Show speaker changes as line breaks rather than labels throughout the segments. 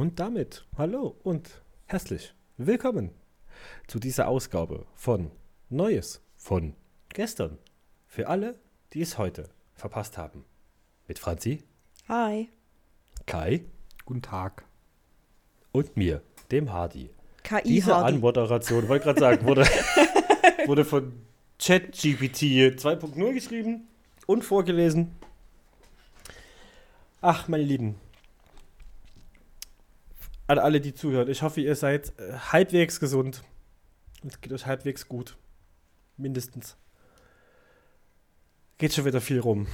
Und damit hallo und herzlich willkommen zu dieser Ausgabe von Neues von gestern. Für alle, die es heute verpasst haben. Mit Franzi,
Hi.
Kai
Guten Tag.
und mir, dem Hardy.
KI
Diese
Hardy.
Anmoderation, wollte gerade sagen, wurde, wurde von ChatGPT 2.0 geschrieben und vorgelesen. Ach, meine Lieben. An alle, die zuhören, ich hoffe, ihr seid äh, halbwegs gesund. Es geht euch halbwegs gut. Mindestens. Geht schon wieder viel rum.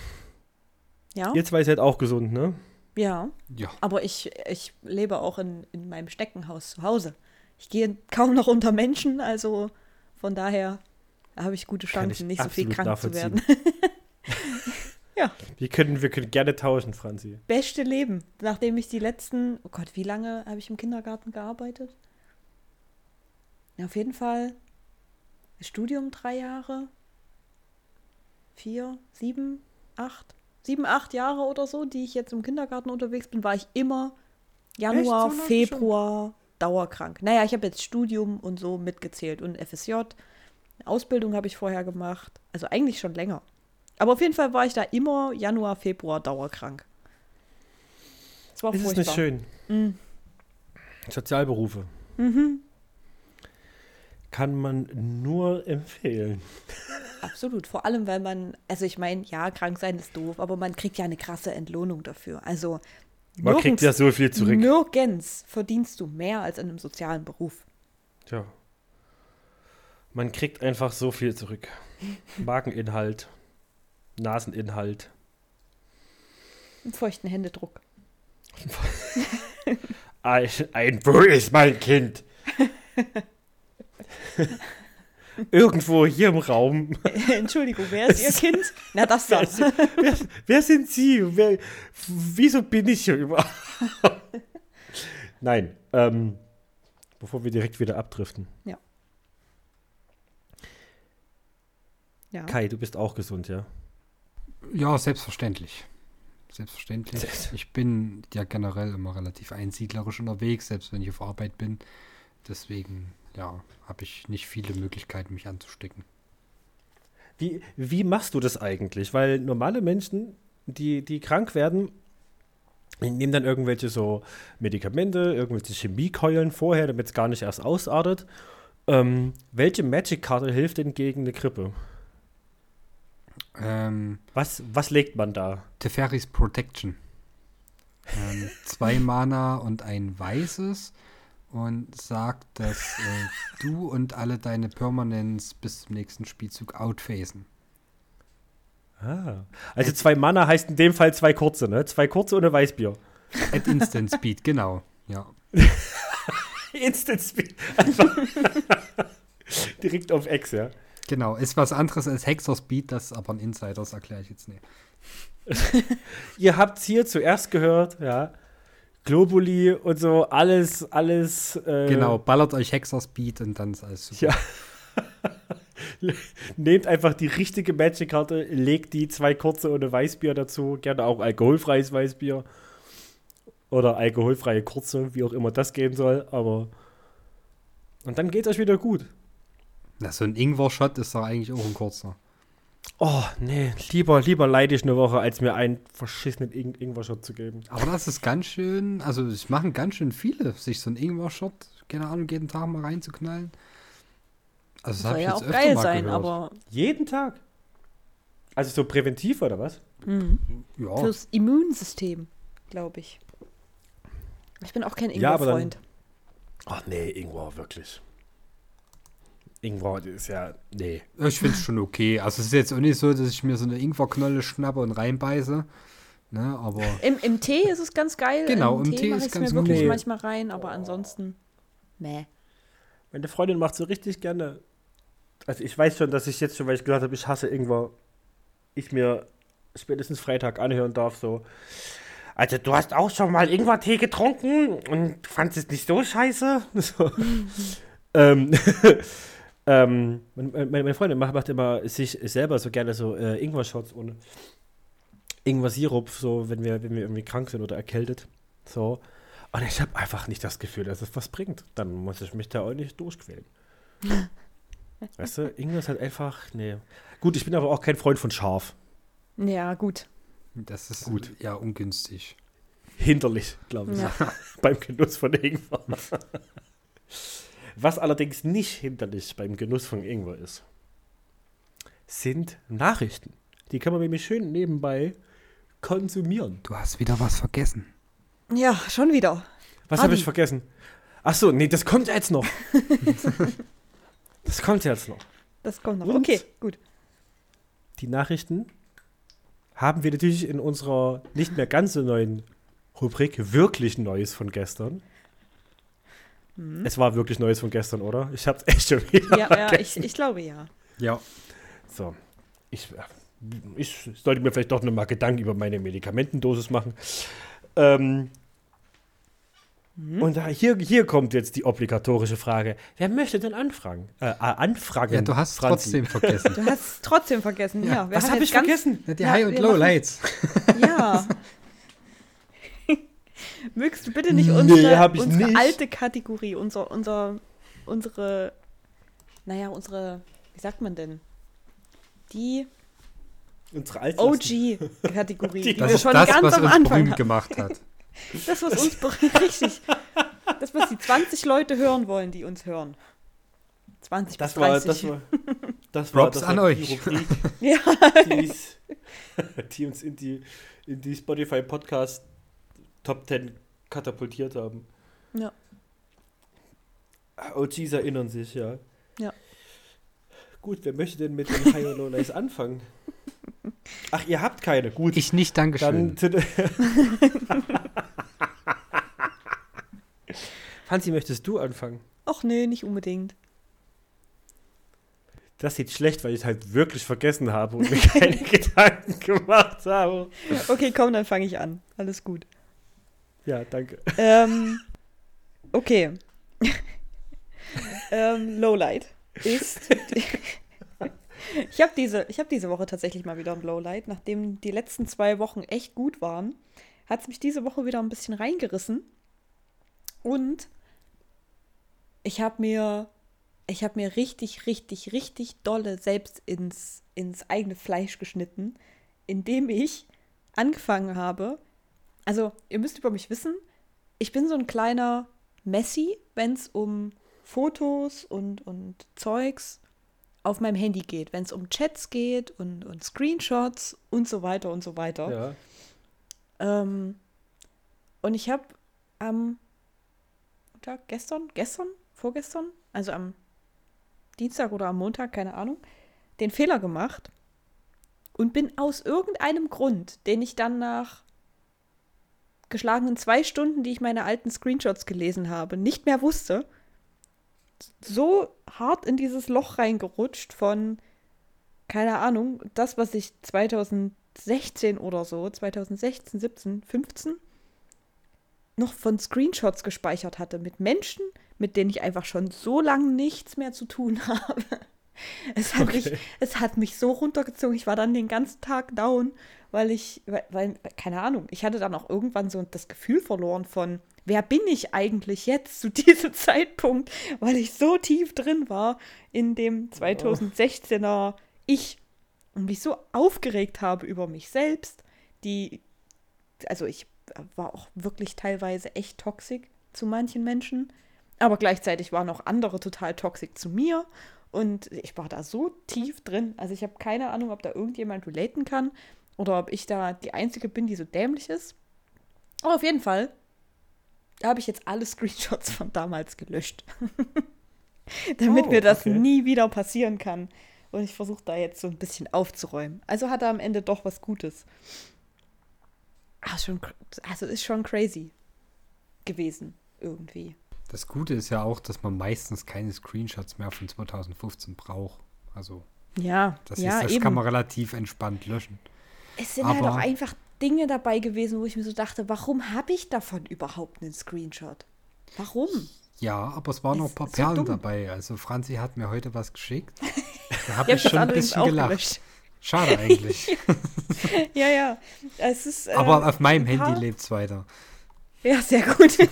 Ja,
Ihr zwei seid auch gesund, ne?
ja.
Ja,
Aber ich, ich lebe auch in, in meinem Steckenhaus zu Hause. Ich gehe kaum noch unter Menschen, also von daher habe ich gute
Kann ich
Chancen, nicht so viel krank zu werden.
nachvollziehen. Wir können, wir können gerne tauschen, Franzi.
Beste Leben, nachdem ich die letzten, oh Gott, wie lange habe ich im Kindergarten gearbeitet? Ja, auf jeden Fall Studium drei Jahre, vier, sieben, acht, sieben, acht Jahre oder so, die ich jetzt im Kindergarten unterwegs bin, war ich immer Januar?
So lange schon?
Februar dauerkrank. Naja, ich habe jetzt Studium und so mitgezählt und FSJ. Ausbildung habe ich vorher gemacht. Also eigentlich schon länger. Aber auf jeden Fall war ich da immer Januar, Februar dauerkrank. Das war
Ist es
furchtbar.
nicht schön?
Mhm.
Sozialberufe. Kann man nur empfehlen.
Absolut. Vor allem, weil man, also ich meine, ja, krank sein ist doof, aber man kriegt ja eine krasse Entlohnung dafür. Also
Man kriegt ja so viel zurück.
nirgends verdienst du mehr als in einem sozialen Beruf.
Tja. Man kriegt einfach so viel zurück. Mageninhalt, Naseninhalt.
Einen feuchten Händedruck.
Ein, ein Wo ist mein Kind? Irgendwo hier im Raum.
Entschuldigung, wer ist Ihr Kind? Na, das da.
Wer, wer sind Sie? Wer, wieso bin ich hier überhaupt? Nein, ähm, bevor wir direkt wieder abdriften.
Ja. Ja.
Kai, du bist auch gesund, ja?
Ja, selbstverständlich. Selbstverständlich.
Selbst-
Ich bin ja generell immer relativ einsiedlerisch unterwegs, selbst wenn ich auf Arbeit bin. Deswegen, ja, habe ich nicht viele Möglichkeiten, mich anzustecken.
Wie, wie machst du das eigentlich? Weil normale Menschen, die, die krank werden, nehmen dann irgendwelche so Medikamente, irgendwelche Chemiekeulen vorher, damit es gar nicht erst ausartet. Ähm, welche Magic-Karte hilft denn gegen eine Grippe?
Ähm,
Was, was legt man da?
Teferis Protection. Ähm, zwei Mana und ein weißes und sagt, dass äh, du und alle deine Permanents bis zum nächsten Spielzug outphasen.
Ah. Also zwei Mana heißt in dem Fall zwei kurze, ne? Zwei kurze ohne Weißbier.
At Instant Speed, genau. Ja.
Instant Speed. Einfach direkt auf Ex, ja.
Genau, ist was anderes als Hexer Speed, das ist aber ein Insider, das erkläre ich jetzt nicht.
Ihr habt hier zuerst gehört, ja. Globuli und so, alles, alles. Äh,
Genau, ballert euch Hexer Speed und dann ist alles super.
Ja. Nehmt einfach die richtige Magic-Karte, legt die zwei kurze ohne Weißbier dazu, gerne auch alkoholfreies Weißbier. Oder alkoholfreie kurze, wie auch immer das gehen soll, aber. Und dann geht euch wieder gut.
Na, so ein Ingwer-Shot ist doch eigentlich auch ein kurzer.
Oh, nee, lieber, lieber leide ich eine Woche, als mir einen verschissenen Ing Ingwer-Shot zu geben.
Aber das ist ganz schön, also es machen ganz schön viele, sich so ein Ingwer-Shot, keine Ahnung, jeden Tag mal reinzuknallen. Also das
Soll
habe ich
ja
jetzt
auch
öfter
geil
mal
sein,
gehört.
aber
Jeden Tag. Also so präventiv oder was?
ja,
fürs Immunsystem, glaube ich. Ich bin auch kein
Ja,
Ingwer-Freund.
Ach nee, Ingwer, wirklich. Ingwer ist ja. Nee.
ich finde es schon okay. Also es ist jetzt auch nicht so, dass ich mir so eine Ingwerknolle schnappe und reinbeiße. Ne, aber
Im, Im Tee ist es ganz geil.
Genau, im
Tee
Tee
mache
ist
ich
ganz
mir wirklich
okay.
manchmal rein, aber ansonsten, meh.
Meine Freundin macht so richtig gerne. Also ich weiß schon, dass ich jetzt schon, weil ich gesagt habe, ich hasse Ingwer, ich mir spätestens Freitag anhören darf, so. Also du hast auch schon mal Ingwertee getrunken und fandest es nicht so scheiße? So. ähm, ähm, meine, meine Freundin macht, macht immer sich selber so gerne so äh, Ingwer-Shots ohne Ingwer-Sirup, so wenn wir, wenn wir irgendwie krank sind oder erkältet. So. Und ich habe einfach nicht das Gefühl, dass es was bringt. Dann muss ich mich da auch nicht durchquälen. weißt du, Ingwer ist halt einfach, nee. Gut, ich bin aber auch kein Freund von scharf.
Ja, gut.
Das ist
Gut.
ja ungünstig.
Hinderlich, glaube ich.
Ja.
beim Genuss von Ingwer. Was allerdings nicht hinderlich beim Genuss von Ingwer ist, sind Nachrichten. Die kann man nämlich schön nebenbei konsumieren.
Du hast wieder was vergessen.
Ja, schon wieder.
Was habe ich vergessen? Ach so, nee, das kommt jetzt noch. das kommt jetzt noch.
Das kommt noch.
Und?
Okay, gut.
Die Nachrichten haben wir natürlich in unserer nicht mehr ganz so neuen Rubrik wirklich Neues von gestern. Es war wirklich Neues von gestern, oder? Ich hab's echt schon wieder.
Ja, ja ich, ich glaube ja.
Ja.
So, ich, ich sollte mir vielleicht doch noch mal Gedanken über meine Medikamentendosis machen. Ähm, Und da, hier, hier kommt jetzt die obligatorische Frage. Wer möchte denn anfragen? Äh, äh, anfragen?
Ja, du hast
Franzi?
trotzdem vergessen.
Du hast es trotzdem vergessen. Ja,
Ja,
Was habe ich vergessen?
Die
Ja,
High- und Lowlights.
Ja. Mögst du bitte nicht
Nee,
unsere,
hab ich
unsere
nicht.
alte Kategorie, unser, unser, unsere, naja, unsere, wie sagt man denn? Die
Unsere.
OG-Kategorie, die,
Das
wir
ist
schon
das,
ganz
was
am
uns
Anfang
berühmt
hatten.
gemacht hat.
Das, was uns richtig. Das, was die 20 Leute hören wollen, die uns hören. 20
Das
bis
war,
30.
das war, das war,
Props
das
an
war die
euch.
Rubrik,
Ja.
die, die uns in die, in die Spotify Podcast Top 10 katapultiert haben.
ja.
OGs erinnern sich, ja.
Ja.
Gut, wer möchte denn mit den High und Lowlights anfangen? Ach, ihr habt keine. Gut,
Ich nicht, Dankeschön.
dann. zu- Franzi, möchtest du anfangen?
Ach nee, nicht unbedingt.
Das sieht schlecht, weil ich es halt wirklich vergessen habe und mir keine Gedanken gemacht habe.
Okay, komm, dann fange ich an. Alles gut.
Ja, danke.
ähm, okay. ähm, Lowlight ist. ich habe diese, ich hab diese Woche tatsächlich mal wieder ein Lowlight. Nachdem die letzten zwei Wochen echt gut waren, hat es mich diese Woche wieder ein bisschen reingerissen. Und ich habe mir, ich habe mir richtig, richtig, richtig dolle selbst ins, ins eigene Fleisch geschnitten, indem ich angefangen habe. Also, ihr müsst über mich wissen, ich bin so ein kleiner Messi, wenn es um Fotos und, und Zeugs auf meinem Handy geht, wenn es um Chats geht und, und Screenshots und so weiter und so weiter.
Ja.
Ähm, und ich habe am Montag, gestern, gestern, vorgestern, also am Dienstag oder am Montag, keine Ahnung, den Fehler gemacht und bin aus irgendeinem Grund, den ich dann nach geschlagenen zwei Stunden, die ich meine alten Screenshots gelesen habe, nicht mehr wusste, so hart in dieses Loch reingerutscht von, keine Ahnung, das, was ich 2016 oder so, 2016, 17, 15, noch von Screenshots gespeichert hatte mit Menschen, mit denen ich einfach schon so lange nichts mehr zu tun habe. Es hat, mich,
Okay.
es hat mich so runtergezogen. Ich war dann den ganzen Tag down, weil ich, weil, weil, keine Ahnung, ich hatte dann auch irgendwann so das Gefühl verloren von, wer bin ich eigentlich jetzt zu diesem Zeitpunkt, weil ich so tief drin war in dem 2016er Ich und mich so aufgeregt habe über mich selbst, die, also ich war auch wirklich teilweise echt toxisch zu manchen Menschen, aber gleichzeitig waren auch andere total toxisch zu mir und ich war da so tief drin. Also ich habe keine Ahnung, ob da irgendjemand relaten kann oder ob ich da die Einzige bin, die so dämlich ist. Aber auf jeden Fall habe ich jetzt alle Screenshots von damals gelöscht. Damit
Oh,
mir das
okay.
nie wieder passieren kann. Und ich versuche da jetzt so ein bisschen aufzuräumen. Also hat er am Ende doch was Gutes. Ah, schon, also ist schon crazy gewesen, irgendwie.
Das Gute ist ja auch, dass man meistens keine Screenshots mehr von 2015 braucht. Also,
Ja,
das,
ja,
ist, das
eben.
kann man relativ entspannt löschen.
Es sind halt
Aber-
auch einfach Dinge dabei gewesen, wo ich mir so dachte, warum habe ich davon überhaupt einen Screenshot? Warum?
Ja, aber es waren noch
Ist
ein paar
so
Perlen
dumm.
dabei. Also, Franzi hat mir heute was geschickt. Da habe
Ich
ich schon ein bisschen
auch
gelacht.
gelöscht.
Schade eigentlich.
Ja, ja. Es ist, äh,
aber auf meinem Handy lebt es weiter.
Ja, sehr gut.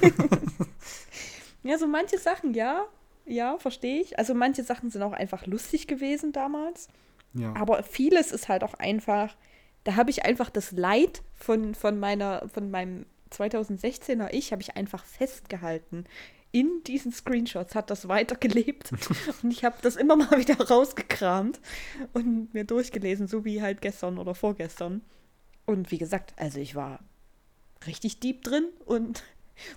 ja, so manche Sachen, ja. Ja, verstehe ich. Also manche Sachen sind auch einfach lustig gewesen damals.
Ja.
Aber vieles ist halt auch einfach, da habe ich einfach das Leid von, von meiner, von meinem 2016er Ich, habe ich einfach festgehalten. In diesen Screenshots hat das weitergelebt. und ich habe das immer mal wieder rausgekramt und mir durchgelesen, so wie halt gestern oder vorgestern. Und wie gesagt, also ich war richtig deep drin und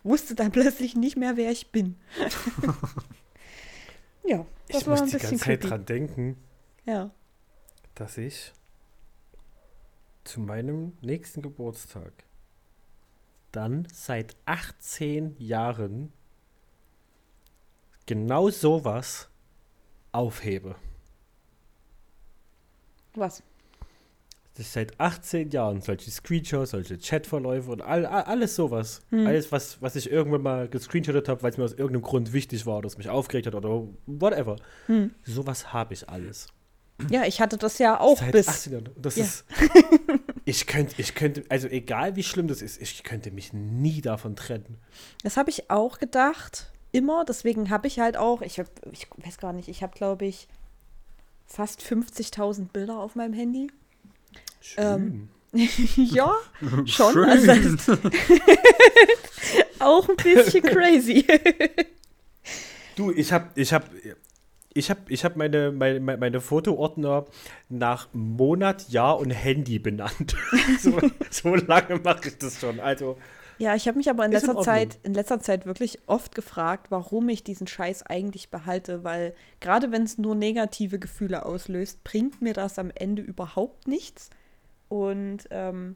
wusste dann plötzlich nicht mehr, wer ich bin. ja, das
Ich
war
muss
ein
die
bisschen
ganze Zeit
creepy.
dran denken,
Ja.
dass ich zu meinem nächsten Geburtstag dann seit 18 Jahren genau sowas aufhebe.
Was?
Dass ich seit 18 Jahren solche Screenshots, solche Chatverläufe und all, all, alles sowas,
Hm.
alles, was, was ich irgendwann mal gescreenshottet habe, weil es mir aus irgendeinem Grund wichtig war oder es mich aufgeregt hat oder whatever.
Hm.
Sowas habe ich alles.
Ja, ich hatte das ja auch
Seit
bis.
18 Jahren. Das
Ja.
ist. Ich könnte, ich könnte, also egal wie schlimm das ist, ich könnte mich nie davon trennen.
Das habe ich auch gedacht, immer. Deswegen habe ich halt auch, ich, hab, ich weiß gar nicht, ich habe, glaube ich, fast 50.000 Bilder auf meinem Handy.
Schön.
Ähm, ja, schon.
Schön.
Also auch ein bisschen crazy.
Du, ich habe, ich habe, ich habe, ich habe meine, meine, meine Fotoordner nach Monat, Jahr und Handy benannt. so, so lange mache ich das schon. Also,
ja, ich habe mich aber in
in
letzter
Ordnung.
Zeit, in letzter Zeit wirklich oft gefragt, warum ich diesen Scheiß eigentlich behalte, weil gerade wenn es nur negative Gefühle auslöst, bringt mir das am Ende überhaupt nichts. Und ähm,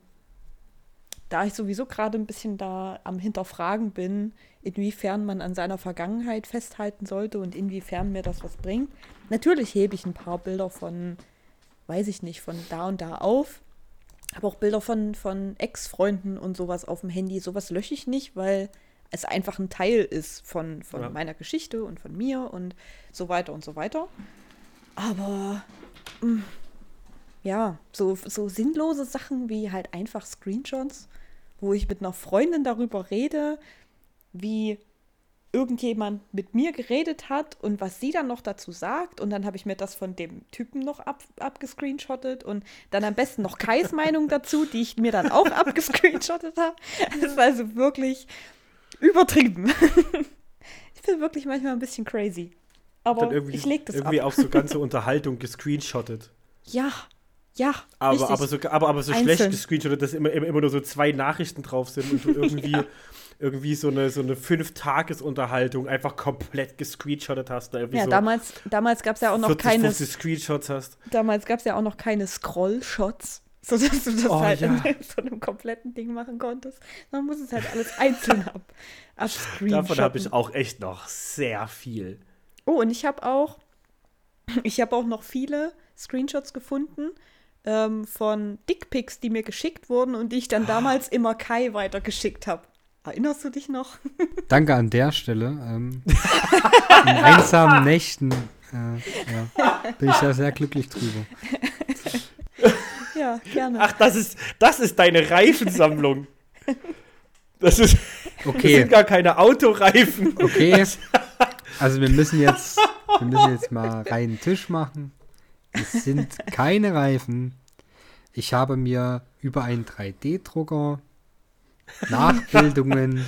da ich sowieso gerade ein bisschen da am Hinterfragen bin, inwiefern man an seiner Vergangenheit festhalten sollte und inwiefern mir das was bringt. Natürlich hebe ich ein paar Bilder von, weiß ich nicht, von da und da auf. Aber auch Bilder von, von Ex-Freunden und sowas auf dem Handy. Sowas lösche ich nicht, weil es einfach ein Teil ist von, von
Ja.
meiner Geschichte und von mir und so weiter und so weiter. Aber mm, ja, so, so sinnlose Sachen wie halt einfach Screenshots, wo ich mit einer Freundin darüber rede, wie irgendjemand mit mir geredet hat und was sie dann noch dazu sagt. Und dann habe ich mir das von dem Typen noch ab, abgescreenshottet und dann am besten noch Kais Meinung dazu, die ich mir dann auch abgescreenshottet habe. Das ist also wirklich übertrieben. ich bin wirklich manchmal ein bisschen crazy. Aber ich leg das
irgendwie
ab.
auch so ganze Unterhaltung gescreenshottet.
Ja, ja.
Aber,
richtig.
aber, so, aber, aber so
Einzeln.
schlecht gescreenshottet, dass immer, immer, immer nur so zwei Nachrichten drauf sind und du irgendwie, irgendwie so eine, so eine Fünf-Tages-Unterhaltung einfach komplett gescreenshottet hast. Da
ja,
so
damals, damals gab es ja auch noch
40,
keine,
50 Screenshots hast.
damals gab es ja auch noch keine Scroll-Shots, sodass du das
Oh,
halt
ja.
in so einem kompletten Ding machen konntest. Man muss es halt alles einzeln ab, abscreenshotten.
Davon habe ich auch echt noch sehr viel.
Oh, und ich habe auch, ich habe auch noch viele Screenshots gefunden ähm, von Dickpics, die mir geschickt wurden und die ich
Ah.
dann damals immer Kai weitergeschickt habe. Erinnerst du dich noch?
Danke an der Stelle. Ähm, in einsamen Nächten äh, ja, bin ich da sehr glücklich drüber.
Ja, gerne.
Ach, das ist, das ist deine Reifensammlung. Das, ist, das
Okay,
sind gar keine Autoreifen.
okay. Also wir müssen jetzt, wir müssen jetzt mal reinen Tisch machen. Es sind keine Reifen. Ich habe mir über einen 3D-Drucker Nachbildungen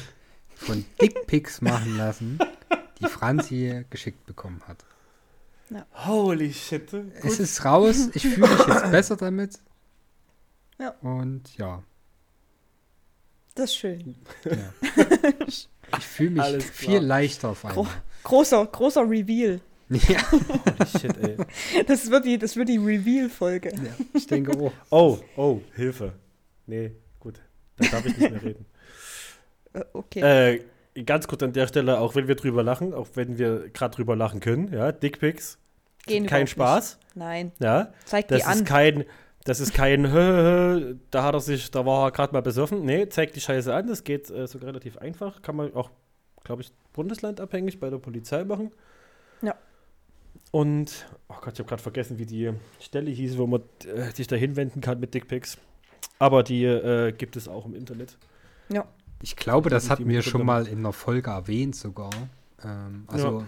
von Dickpics machen lassen, die Franzi geschickt bekommen hat.
Holy shit.
Es ist raus. Ich fühle mich jetzt besser damit.
Ja.
Und ja,
Das ist schön.
ja. ich fühle mich viel leichter auf einmal.
Großer, großer Reveal.
Ja,
Holy shit, ey.
Das wird die, das wird die Reveal-Folge.
ja, ich denke auch.
Oh, oh, Hilfe. Nee, gut. Dann darf ich nicht mehr reden.
Äh, Okay.
Äh, ganz kurz an der Stelle, auch wenn wir drüber lachen, auch wenn wir gerade drüber lachen können, ja, Dickpics,
Gehen
kein Spaß,
Nicht. Nein.
ja,
Zeig
das
die an.
ist kein, das ist kein, hö, da hat er sich, da war er gerade mal besoffen, nee, zeig die Scheiße an, das geht äh, sogar relativ einfach, kann man auch, glaube ich, bundeslandabhängig bei der Polizei machen.
Ja.
Und, oh Gott, ich habe gerade vergessen, wie die Stelle hieß, wo man äh, sich da hinwenden kann mit Dickpics. Aber die äh, gibt es auch im Internet.
Ja.
Ich glaube, das hatten wir schon mal in einer Folge erwähnt sogar. Ähm, also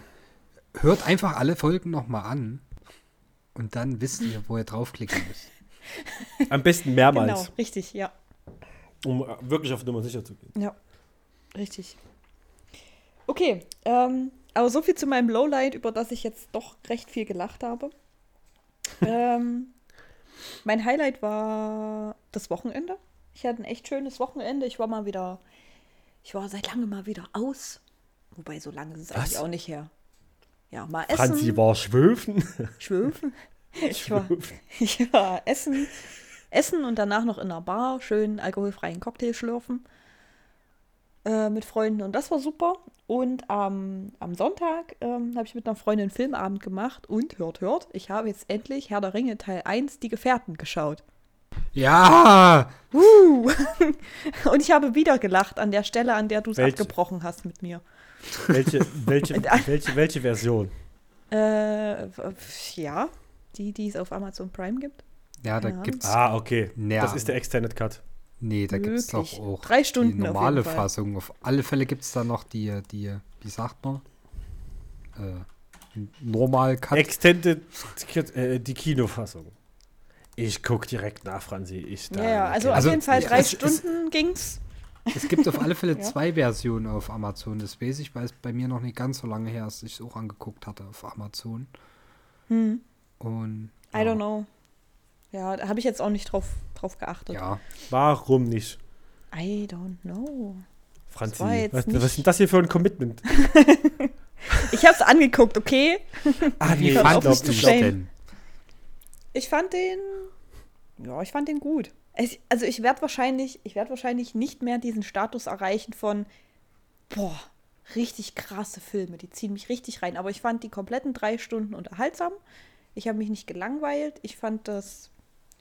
hört einfach alle Folgen nochmal an und dann wisst ihr, wo ihr draufklicken müsst.
Am besten mehrmals,
Genau, richtig, ja.
um äh, wirklich auf Nummer sicher zu gehen.
Ja, richtig. Okay, ähm, aber so viel zu meinem Lowlight, über das ich jetzt doch recht viel gelacht habe. ähm, mein Highlight war das Wochenende. Ich hatte ein echt schönes Wochenende. Ich war mal wieder, ich war seit langem mal wieder aus. Wobei, so lange ist es eigentlich
Was?
auch nicht her. Ja, mal essen.
Franzi war schwöfen.
Schwöfen. Ich war, ich war essen, essen und danach noch in einer Bar schön alkoholfreien Cocktail schlürfen äh, mit Freunden und das war super. Und am am Sonntag ähm, habe ich mit einer Freundin einen Filmabend gemacht und hört, hört, ich habe jetzt endlich Herr der Ringe Teil 1, Die Gefährten, geschaut.
Ja!
Uh. und ich habe wieder gelacht an der Stelle, an der du es abgebrochen hast mit mir.
welche, welche, welche, welche Version?
Äh, ja, die, die es auf Amazon Prime gibt.
Ja, da
Ja.
gibt's.
Ah, okay.
Ja.
Das ist der Extended Cut.
Nee, da gibt's doch
Wirklich.
auch
Drei Stunden
die
auf
normale
Fall.
Fassung. Auf alle Fälle gibt's da noch die, die, wie sagt man? Äh, normal Cut.
Extended äh, die Kinofassung. Ich guck direkt nach, Franzi. Ich da
Ja, ja, also,
Also,
auf jeden Fall
ja,
drei
es
Stunden ging's.
Es gibt auf alle Fälle
Ja.
zwei Versionen auf Amazon. Das weiß ich, weil es bei mir noch nicht ganz so lange her ist, dass ich es auch angeguckt hatte auf Amazon.
Hm.
Und
I don't know. Ja, da habe ich jetzt auch nicht drauf, drauf geachtet.
Ja,
Warum nicht?
I don't know.
Franzi, was, was ist denn das hier für ein Commitment?
Ich habe es angeguckt, okay?
Ah,
wie fandest du denn?
Ich fand den. Ja, ich fand den gut. Es, also ich werde wahrscheinlich, ich werde wahrscheinlich nicht mehr diesen Status erreichen von boah, richtig krasse Filme, die ziehen mich richtig rein. Aber ich fand die kompletten drei Stunden unterhaltsam. Ich habe mich nicht gelangweilt. Ich fand das,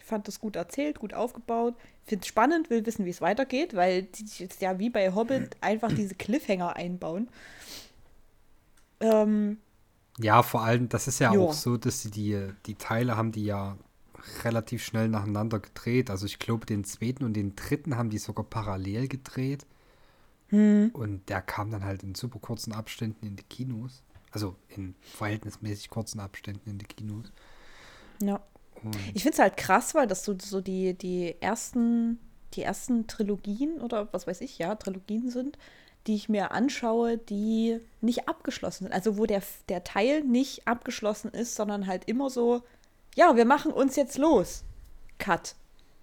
ich fand das gut erzählt, gut aufgebaut. Finde es spannend, will wissen, wie es weitergeht, weil die jetzt ja wie bei Hobbit einfach diese Cliffhanger einbauen. Ähm,
Ja, vor allem, das ist ja
Ja.
auch so, dass sie die, die Teile haben die ja relativ schnell nacheinander gedreht. Also ich glaube, den zweiten und den dritten haben die sogar parallel gedreht.
hm,
Und der kam dann halt in super kurzen Abständen in die Kinos. Also in verhältnismäßig kurzen Abständen in die Kinos.
ja. Ich finde es halt krass, weil das so, so die, die ersten, die ersten Trilogien oder was weiß ich, ja, Trilogien sind, die ich mir anschaue, die nicht abgeschlossen sind. Also wo der, der Teil nicht abgeschlossen ist, sondern halt immer so, ja, wir machen uns jetzt los. Cut.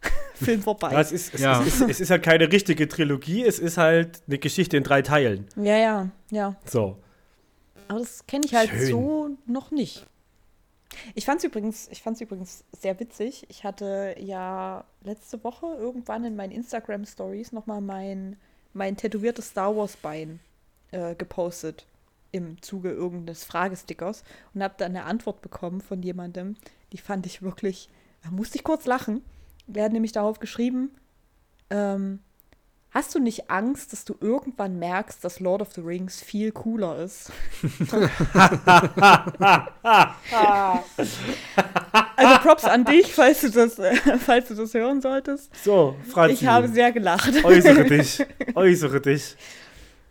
Film vorbei.
Ja, es, ist, es,
Ja.
es, ist, es ist halt keine richtige Trilogie, es ist halt eine Geschichte in drei Teilen.
Ja, ja, ja.
So.
Aber das kenne ich halt
Schön.
so noch nicht. Ich fand es übrigens, fand's übrigens sehr witzig. Ich hatte ja letzte Woche irgendwann in meinen Instagram Stories nochmal mein, mein tätowiertes Star Wars Bein äh, gepostet im Zuge irgendeines Fragestickers und habe dann eine Antwort bekommen von jemandem, die fand ich wirklich, da musste ich kurz lachen. Der hat nämlich darauf geschrieben, ähm, hast du nicht Angst, dass du irgendwann merkst, dass Lord of the Rings viel cooler ist? also Props an dich, falls du das, falls du das hören solltest.
So, Franzi.
Ich habe sehr gelacht.
äußere dich. Äußere dich.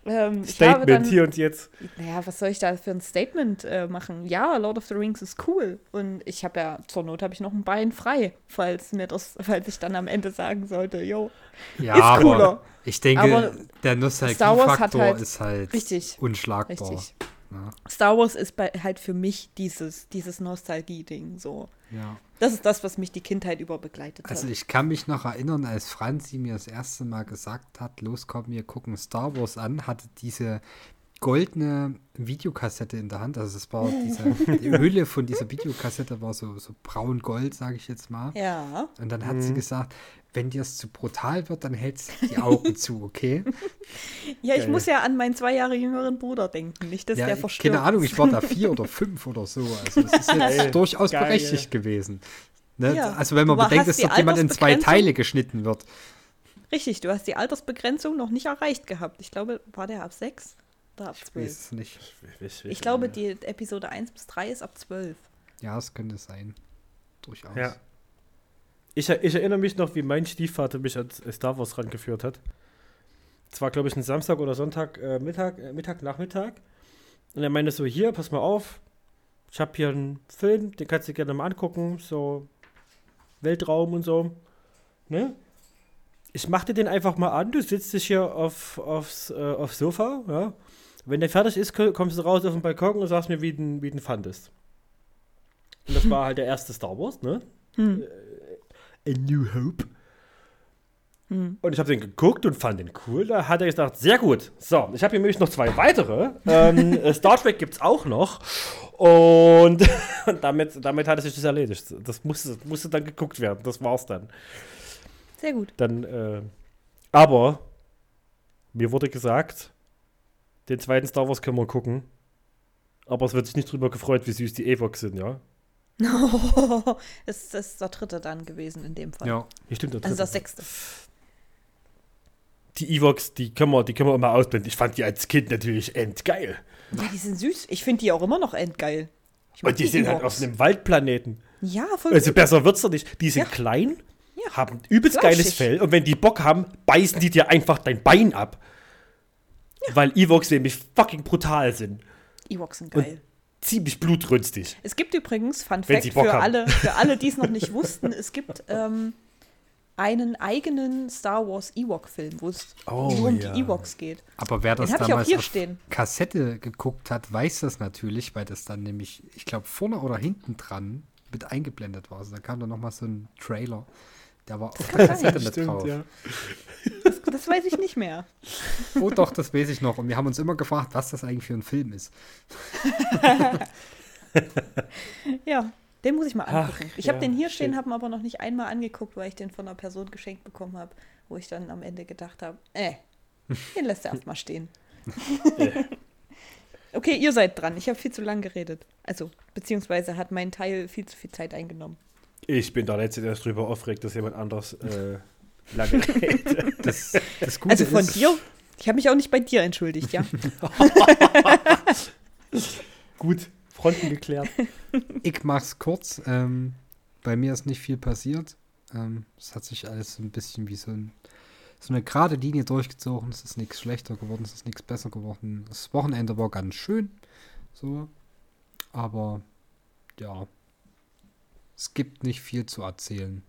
Ähm,
Statement
dann,
hier und jetzt.
Naja, was soll ich da für ein Statement äh, machen? Ja, Lord of the Rings ist cool. Und ich habe ja, zur Not habe ich noch ein Bein frei, falls mir das, falls ich dann am Ende sagen sollte, yo.
ja,
ist
aber
cooler.
ich denke,
Aber
der Nostalgiefaktor
halt-
ist halt
Richtig,
unschlagbar.
richtig.
Ja,
Star Wars ist bei, halt für mich dieses, dieses Nostalgie-Ding so.
ja.
Das ist das, was mich die Kindheit über begleitet
Also
hat.
ich kann mich noch erinnern, als Franzi mir das erste Mal gesagt hat, los komm, wir gucken Star Wars an, hatte diese goldene Videokassette in der Hand. Also es war diese, die Hülle von dieser Videokassette war so, so braun-gold, sage ich jetzt mal.
Ja.
Und dann hat sie gesagt, wenn dir es zu brutal wird, dann hältst du die Augen zu, okay?
Ja, ich
Geil.
muss ja an meinen zwei Jahre jüngeren Bruder denken, nicht, dass
ja,
der
ich-
verstirbt.
keine Ahnung, ich war da vier oder fünf oder so. Also es ist jetzt
Geil.
durchaus
Geil.
berechtigt gewesen. Ne?
Ja.
Also wenn man
Du
bedenkt, dass dort jemand in zwei Teile geschnitten wird.
Richtig, du hast die Altersbegrenzung noch nicht erreicht gehabt. Ich glaube, war der ab sechs oder ab
Ich weiß
zwölf?
es nicht.
Ich glaube, die Episode 1 bis 3 ist ab 12.
Ja, es könnte sein. Durchaus.
Ja. Ich, ich erinnere mich noch, wie mein Stiefvater mich an Star Wars rangeführt hat. Es war, glaube ich, ein Samstag oder Sonntag, äh, Mittag, äh, Mittag, Nachmittag. Und er meinte so, hier, pass mal auf, ich habe hier einen Film, den kannst du gerne mal angucken, so Weltraum und so. Ne? Ich mach dir den einfach mal an, du sitzt dich hier auf, aufs, äh, aufs Sofa, ja. Wenn der fertig ist, ko- kommst du raus auf den Balkon und sagst mir, wie du ihn- wie du ihn fandest. Und das war halt der erste Star Wars, ne?
Hm.
A New Hope.
Hm.
Und ich habe den geguckt und fand den cool. Da hat er gesagt, sehr gut. So, ich habe hier nämlich noch zwei weitere. ähm, äh, Star Trek gibt es auch noch. Und, und damit, damit hat es sich das erledigt. Das musste, musste dann geguckt werden. Das war's dann.
Sehr gut.
dann äh, aber mir wurde gesagt, den zweiten Star Wars können wir gucken. Aber es wird sich nicht drüber gefreut, wie süß die Ewoks sind, ja?
das, ist der dritte dann gewesen in dem Fall.
Ja.
Hier stimmt der
Also
dritte.
das sechste.
Die Ewoks, die können wir, die können wir immer ausblenden. Ich fand die als Kind natürlich endgeil.
Ja, die sind süß. Ich finde die auch immer noch endgeil.
Und die sind halt auf einem Waldplaneten.
Ja, voll
Also
gut.
besser wird's doch nicht. Die sind
Ja.
klein,
Ja.
haben übelst
Flauschig.
geiles Fell und wenn die Bock haben, beißen die dir einfach dein Bein ab. Weil Ewoks nämlich fucking brutal sind.
Ewoks sind geil.
Ziemlich blutrünstig.
Es gibt übrigens, Fun Fact, für
haben.
alle, für alle, die es noch nicht wussten, es gibt ähm, einen eigenen Star Wars Ewok-Film, wo es
Oh,
nur um
ja.
die Ewoks geht.
Aber wer das
Den hab ich auch
damals
hier
auf
stehen.
Kassette geguckt hat, weiß das natürlich, weil das dann nämlich, ich glaube, vorne oder hinten dran mit eingeblendet war. Also da kam dann nochmal so ein Trailer. Der war auf der Kassette mit drauf.
Das, das weiß ich nicht mehr.
Oh doch, das weiß ich noch. Und wir haben uns immer gefragt, was das eigentlich für ein Film ist.
Ja, den muss ich mal
Ach,
angucken. ich habe
ja,
den hier stehen,
shit.
habe ihn aber noch nicht einmal angeguckt, weil ich den von einer Person geschenkt bekommen habe, wo ich dann am Ende gedacht habe, äh, den lässt er erstmal stehen. okay, ihr seid dran. Ich habe viel zu lang geredet. Also, beziehungsweise hat mein Teil viel zu viel Zeit eingenommen.
Ich bin der Letzte, der sich drüber aufregt, dass jemand anders äh, lange redet.
Das, das Gute
Also von
ist,
dir? Ich habe mich auch nicht bei dir entschuldigt, ja?
Gut, Fronten geklärt.
ich mach's kurz. Ähm, bei mir ist nicht viel passiert. Ähm, es hat sich alles so ein bisschen wie so, ein, so eine gerade Linie durchgezogen. Es ist nichts schlechter geworden, es ist nichts besser geworden. Das Wochenende war ganz schön. So. Aber ja. Es gibt nicht viel zu erzählen.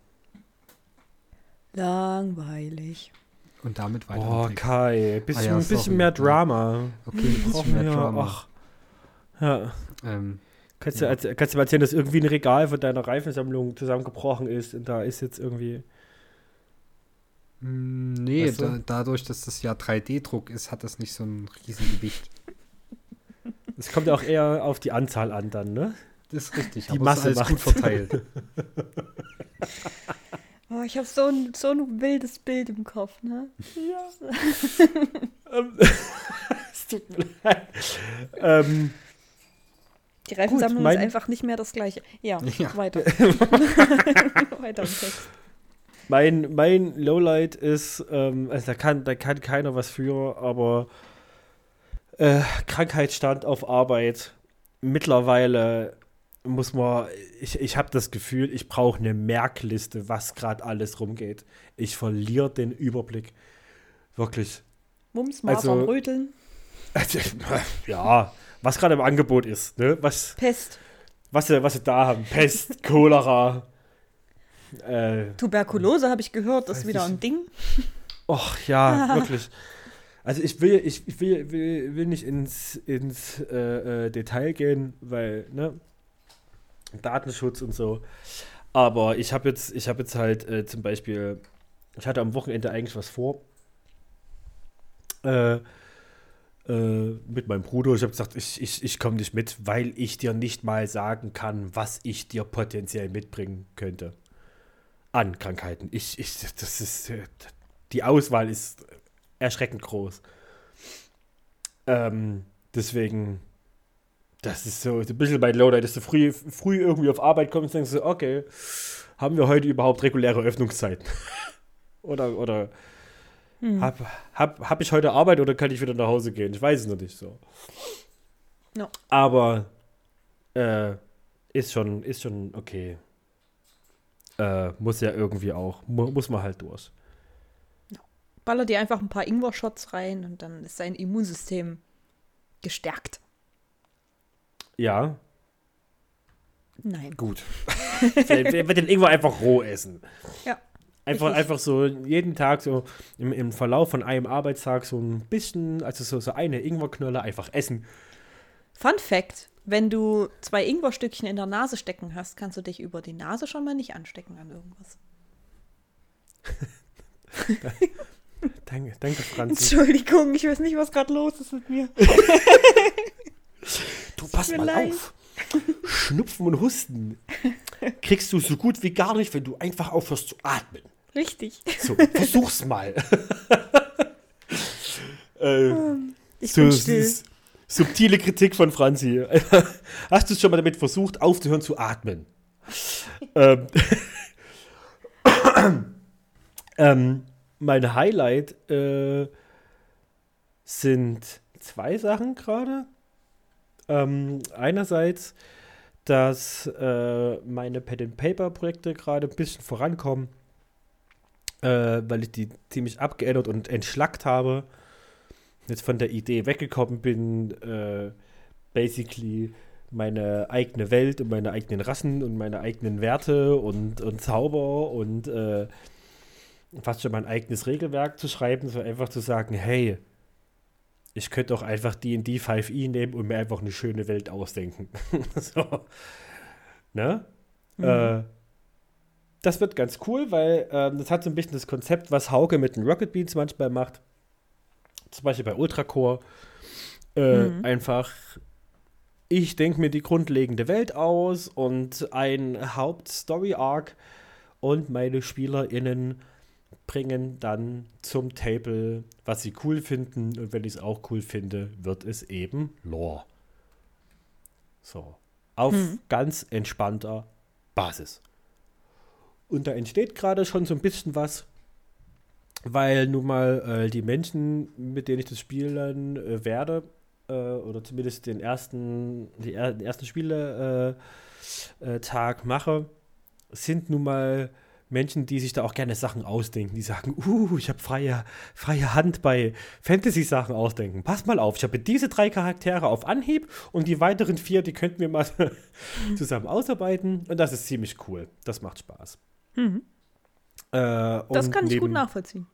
Langweilig.
Und damit weiter.
Oh. Kai, bisschen,
Ah ja,
bisschen
sorry.
mehr Drama.
okay, ein bisschen mehr Drama.
ach. Ja.
Ähm,
Kannst, du,
Ja.
erz- kannst du mal erzählen, dass irgendwie ein Regal von deiner Reifensammlung zusammengebrochen ist und da ist jetzt irgendwie.
mh, nee,
Weißt du?
da, dadurch, dass das ja 3D-Druck ist, hat das nicht so ein Riesengewicht.
Es kommt ja auch eher auf die Anzahl an dann, ne?
Das ist richtig,
Die Masse
ist gut verteilt.
Oh, ich habe so ein, so ein wildes Bild im Kopf, ne?
Ähm, es tut mir leid. Ähm,
Die Reifensammlung
mein-
ist einfach nicht mehr das gleiche. Ja,
Ja.
weiter. weiter im Text.
mein, mein Lowlight ist, ähm, also da kann, da kann keiner was für, aber äh, Krankheitsstand auf Arbeit. Mittlerweile muss man, ich, ich habe das Gefühl, ich brauche eine Merkliste, was gerade alles rumgeht. Ich verliere den Überblick. Wirklich.
Mums, Masern,
Also-
Röteln,
ja, was gerade im Angebot ist, ne? Was,
Pest,
was, sie, was sie da haben. Pest, Cholera. Äh,
Tuberkulose habe ich gehört, ist wieder ein Ding.
Och ja, wirklich. Also ich will, ich, ich will, will, will nicht ins, ins äh, äh, Detail gehen, weil, ne, Datenschutz und so. Aber ich habe jetzt, ich habe jetzt halt äh, zum Beispiel, ich hatte am Wochenende eigentlich was vor. Äh, äh, mit meinem Bruder. Ich habe gesagt, ich, ich, ich komme nicht mit, weil ich dir nicht mal sagen kann, was ich dir potenziell mitbringen könnte. An Krankheiten. Ich, ich, das ist, äh, die Auswahl ist erschreckend groß. Ähm, deswegen, das ist so, so ein bisschen mein Lowlight, dass du früh, früh irgendwie auf Arbeit kommst und denkst, so, okay, haben wir heute überhaupt reguläre Öffnungszeiten? oder, oder
Hm.
hab, hab, hab ich heute Arbeit oder kann ich wieder nach Hause gehen? Ich weiß es noch nicht so.
Ja.
Aber äh, ist schon, ist schon okay. Äh, muss ja irgendwie auch, mu muss man halt durch.
Baller dir einfach ein paar Ingwer-Shots rein und dann ist dein Immunsystem gestärkt.
Ja,
Nein.
gut. Wer wer wird den Ingwer einfach roh essen?
Ja.
Einfach,
Richtig.
einfach so jeden Tag so im, im Verlauf von einem Arbeitstag so ein bisschen, also so, so eine Ingwerknolle einfach essen.
Fun Fact: Wenn du zwei Ingwerstückchen in der Nase stecken hast, kannst du dich über die Nase schon mal nicht anstecken an irgendwas.
Danke, danke Franzi.
Entschuldigung, ich weiß nicht, was gerade los ist mit mir.
Du pass mal
leid.
auf. Schnupfen und Husten kriegst du so gut wie gar nicht, wenn du einfach aufhörst zu atmen.
Richtig.
So, versuch's mal. äh,
Ich
so,
bin
es
still.
subtile Kritik von Franzi. Hast du schon mal damit versucht, aufzuhören zu atmen? ähm, ähm, mein Highlight äh, sind zwei Sachen gerade. Ähm, einerseits, dass äh, meine Pen-and-Paper-Projekte gerade ein bisschen vorankommen, äh, weil ich die ziemlich abgeändert und entschlackt habe. Jetzt von der Idee weggekommen bin, äh, basically meine eigene Welt und meine eigenen Rassen und meine eigenen Werte und, und Zauber und äh, fast schon mein eigenes Regelwerk zu schreiben, so einfach zu sagen, hey, ich könnte doch einfach D&D 5e nehmen und mir einfach eine schöne Welt ausdenken. so. Ne? Äh, das wird ganz cool, weil ähm, das hat so ein bisschen das Konzept, was Hauke mit den Rocket Beans manchmal macht. Zum Beispiel bei Ultracore. Äh,
Mhm.
Einfach, ich denke mir die grundlegende Welt aus und ein Haupt-Story-Arc und meine SpielerInnen bringen dann zum Table, was sie cool finden. Und wenn ich es auch cool finde, wird es eben Lore. So. Auf ganz entspannter Basis. Und da entsteht gerade schon so ein bisschen was, weil nun mal äh, die Menschen, mit denen ich das spielen äh, werde, äh, oder zumindest den ersten, die den ersten Spiele äh, äh, mache, sind nun mal Menschen, die sich da auch gerne Sachen ausdenken. Die sagen, uh, ich habe freie, freie Hand bei Fantasy-Sachen ausdenken. Pass mal auf, ich habe diese drei Charaktere auf Anhieb und die weiteren vier, die könnten wir mal zusammen ausarbeiten. Und das ist ziemlich cool. Das macht Spaß.
Mhm.
Äh,
Das kann ich gut
neben-
nachvollziehen.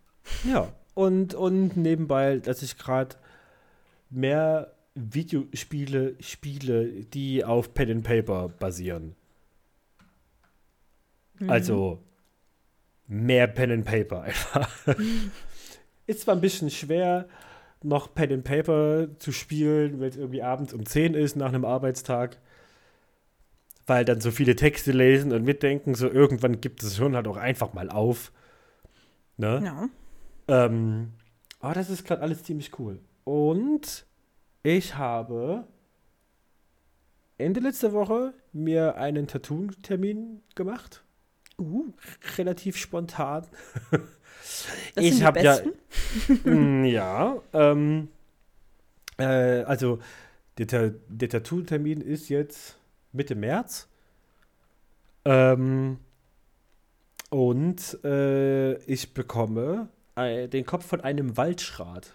ja, und, und nebenbei, dass ich gerade mehr Videospiele spiele, die auf Pen and Paper basieren.
Mhm.
Also mehr Pen and Paper einfach. Ist zwar ein bisschen schwer, noch Pen and Paper zu spielen, wenn es irgendwie abends um 10 ist nach einem Arbeitstag. Weil dann so viele Texte lesen und mitdenken, so irgendwann gibt es schon halt auch einfach mal auf. Ne?
Ja.
Ähm, aber das ist gerade alles ziemlich cool. Und ich habe Ende letzter Woche mir einen Tattoo-Termin gemacht.
Uh,
Relativ spontan.
das
Ich
sind die
hab ja- ja, ähm, äh, also der, der Tattoo-Termin ist jetzt Mitte März. Ähm, und äh, ich bekomme äh, den Kopf von einem Waldschrat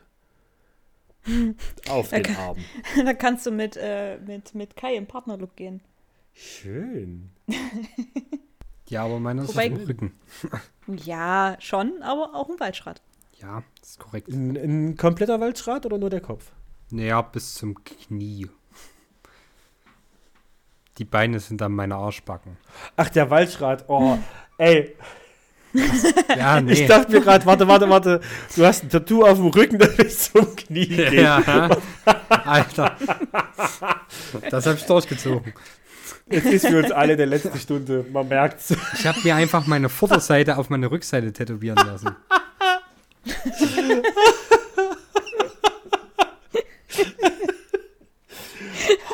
auf den. Arm.
da kannst du mit, äh, mit, mit Kai im Partnerlook gehen.
Schön.
Ja, aber meiner ist auf dem Rücken.
Ja, schon, aber auch ein Waldschrat.
Ja, das ist korrekt.
Ein, ein kompletter Waldschrat oder nur der Kopf?
Naja, bis zum Knie. Die Beine sind an meine Arschbacken.
Ach, der Waldschrat. Oh, ey.
Ja, nee.
Ich dachte mir gerade, warte, warte, warte. Du hast ein Tattoo auf dem Rücken, das bis zum Knie geht.
ja, Alter. Das habe ich durchgezogen.
Es ist für uns alle der letzte Stunde. Man merkt's.
Ich habe mir einfach meine Vorderseite auf meine Rückseite tätowieren lassen.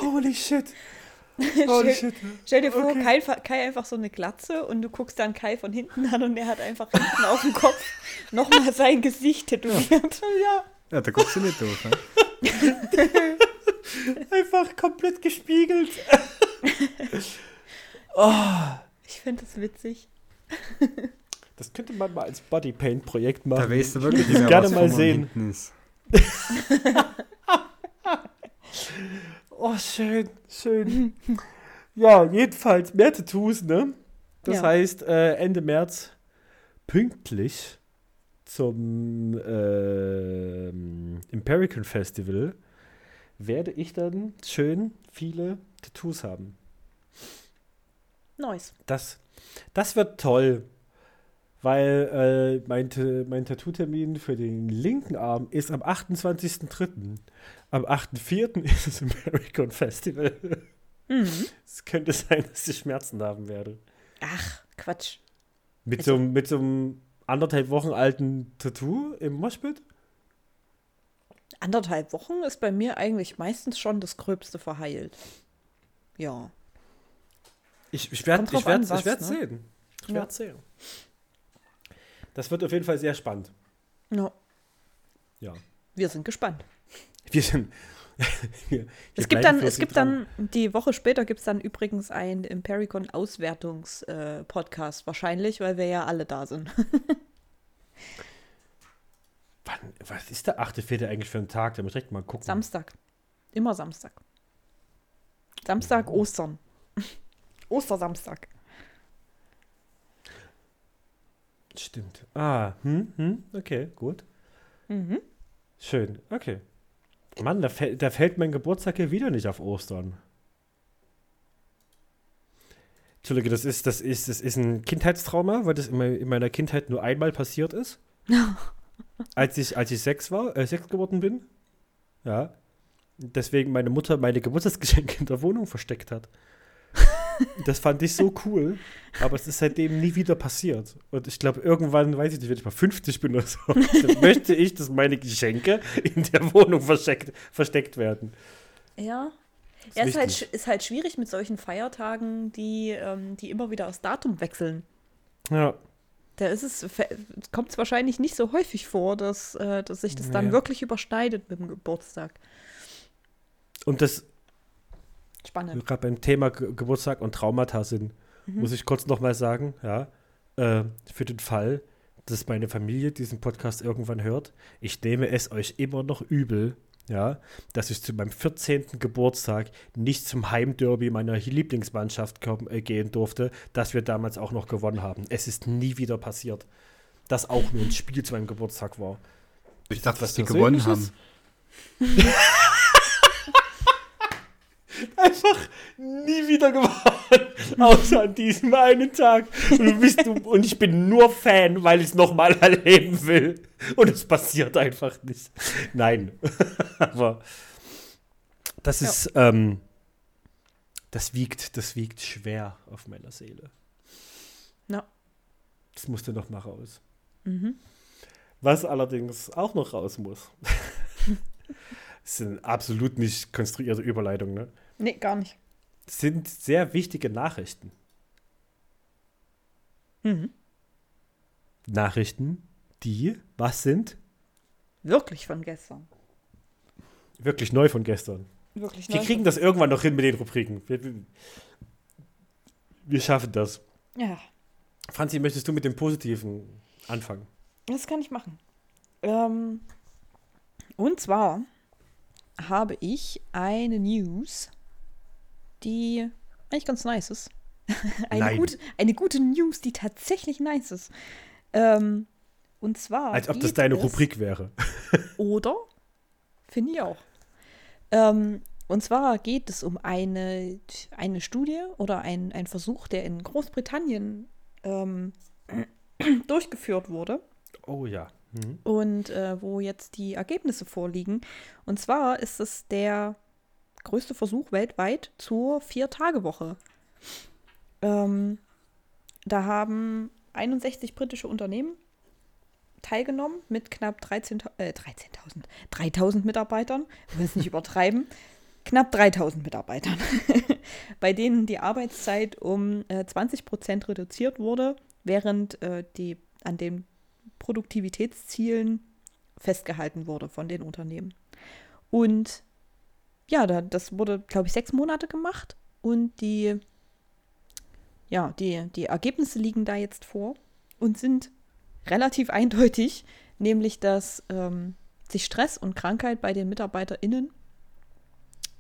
Holy shit. Holy shit.
Stell dir vor,
Okay.
Kai, Kai einfach so eine Glatze und du guckst dann Kai von hinten an und der hat einfach hinten auf dem Kopf nochmal sein Gesicht tätowiert.
Ja,
Ja, da guckst du nicht doof. Ne?
einfach komplett gespiegelt.
Ich finde das witzig.
Das könnte man mal als Bodypaint-Projekt machen.
Da weißt du wirklich
Ich
nicht mehr,
gerne mal sehen. Oh, schön, schön. ja, jedenfalls mehr Tattoos, ne? Das
Ja.
heißt, äh, Ende März pünktlich zum ähm, Empirican Festival werde ich dann schön viele Tattoos haben.
Nice.
Das, das wird toll, weil äh, mein, mein Tattoo-Termin für den linken Arm ist am 28.03. Am 8.04. ist das American Festival.
Mhm.
Es könnte sein, dass ich Schmerzen haben werde.
Ach, Quatsch.
Mit,
Also-
so, einem- mit so einem anderthalb Wochen alten Tattoo im Moshpit?
Anderthalb Wochen ist bei mir eigentlich meistens schon das Gröbste verheilt. Ja.
Ich, ich werde ich werd,
an,
ich werd
ne?
sehen. Ich
Ja.
werde sehen. Das wird auf jeden Fall sehr spannend.
ja.
Ja.
Wir sind gespannt.
Wir sind. wir, wir
Es gibt dann, es gibt
dran.
dann, die Woche später gibt es dann übrigens einen Impericon Auswertungs-Podcast wahrscheinlich, weil wir ja alle da sind.
Wann, was ist der 8.4. eigentlich für ein Tag? Da muss ich direkt mal gucken.
Samstag. Immer Samstag. Samstag, Ostern. Ostersamstag.
Stimmt. Ah, hm, hm, okay, gut.
Mhm.
Schön, okay. Mann, da, fäll, da fällt mein Geburtstag hier wieder nicht auf Ostern. Entschuldige, das ist, das ist, das ist ein Kindheitstrauma, weil das in, in meiner Kindheit nur einmal passiert ist. als ich, als ich sechs war, äh, sechs geworden bin. Ja. Deswegen meine Mutter meine Geburtstagsgeschenke in der Wohnung versteckt hat. Das fand ich so cool, aber es ist seitdem nie wieder passiert. Und ich glaube, irgendwann, weiß ich nicht, wenn ich mal 50 bin oder so, dann möchte ich, dass meine Geschenke in der Wohnung versteckt, versteckt werden.
Ja.
Das
Ja, ist halt, ist halt schwierig mit solchen Feiertagen, die, ähm, die immer wieder das Datum wechseln.
Ja,
Da ist es, kommt es wahrscheinlich nicht so häufig vor, dass, äh, dass sich das dann
Nee.
wirklich überschneidet mit dem Geburtstag.
Und das
Spannend.
gerade beim Thema Ge Geburtstag und Traumata sind,
Mhm.
muss ich kurz nochmal sagen, ja, äh, für den Fall, dass meine Familie diesen Podcast irgendwann hört, ich nehme es euch immer noch übel, ja, dass ich zu meinem 14. Geburtstag nicht zum Heimderby meiner Lieblingsmannschaft äh, gehen durfte, das wir damals auch noch gewonnen haben. Es ist nie wieder passiert, dass auch nur ein Spiel zu meinem Geburtstag war.
Ich dachte,
Was
dass die gewonnen haben.
einfach nie wieder gewonnen, außer an diesem einen Tag. Und, du bist, und ich bin nur Fan, weil ich es nochmal erleben will. Und es passiert einfach nicht. Nein. Aber das
Ja.
ist, ähm, das wiegt, das wiegt schwer auf meiner Seele.
Ja.
Das musste noch mal raus.
Mhm.
Was allerdings auch noch raus muss. das sind absolut nicht konstruierte Überleitungen, ne?
Nee, gar nicht.
sind sehr wichtige Nachrichten.
Mhm.
Nachrichten, die, was sind?
Wirklich von gestern.
Wirklich neu von gestern.
Wirklich
Wir kriegen das irgendwann noch hin mit den Rubriken. Wir, wir- wir schaffen das.
Ja,
Franzi, möchtest du mit dem Positiven anfangen?
das kann ich machen. Ähm, und zwar habe ich eine News, die eigentlich ganz nice ist. eine, gute, eine gute News, die tatsächlich nice ist. Ähm, und zwar.
Als ob das deine
es-
Rubrik wäre.
Oder? Finde ich auch. Ähm, und zwar geht es um eine, eine Studie oder ein, ein Versuch, der in Großbritannien ähm, durchgeführt wurde
Oh ja. Mhm.
und äh, wo jetzt die Ergebnisse vorliegen. Und zwar ist es der größte Versuch weltweit zur Vier-Tage-Woche. Ähm, da haben 61 britische Unternehmen teilgenommen mit knapp 13.000, äh, 13.000, 3.000 Mitarbeitern. Will es nicht übertreiben. Knapp 3.000 Mitarbeitern, bei denen die Arbeitszeit um äh, 20 Prozent reduziert wurde, während äh, die an den Produktivitätszielen festgehalten wurde von den Unternehmen. Und ja, da, das wurde, glaube ich, sechs Monate gemacht und die, ja, die, die Ergebnisse liegen da jetzt vor und sind relativ eindeutig, nämlich dass ähm, sich Stress und Krankheit bei den MitarbeiterInnen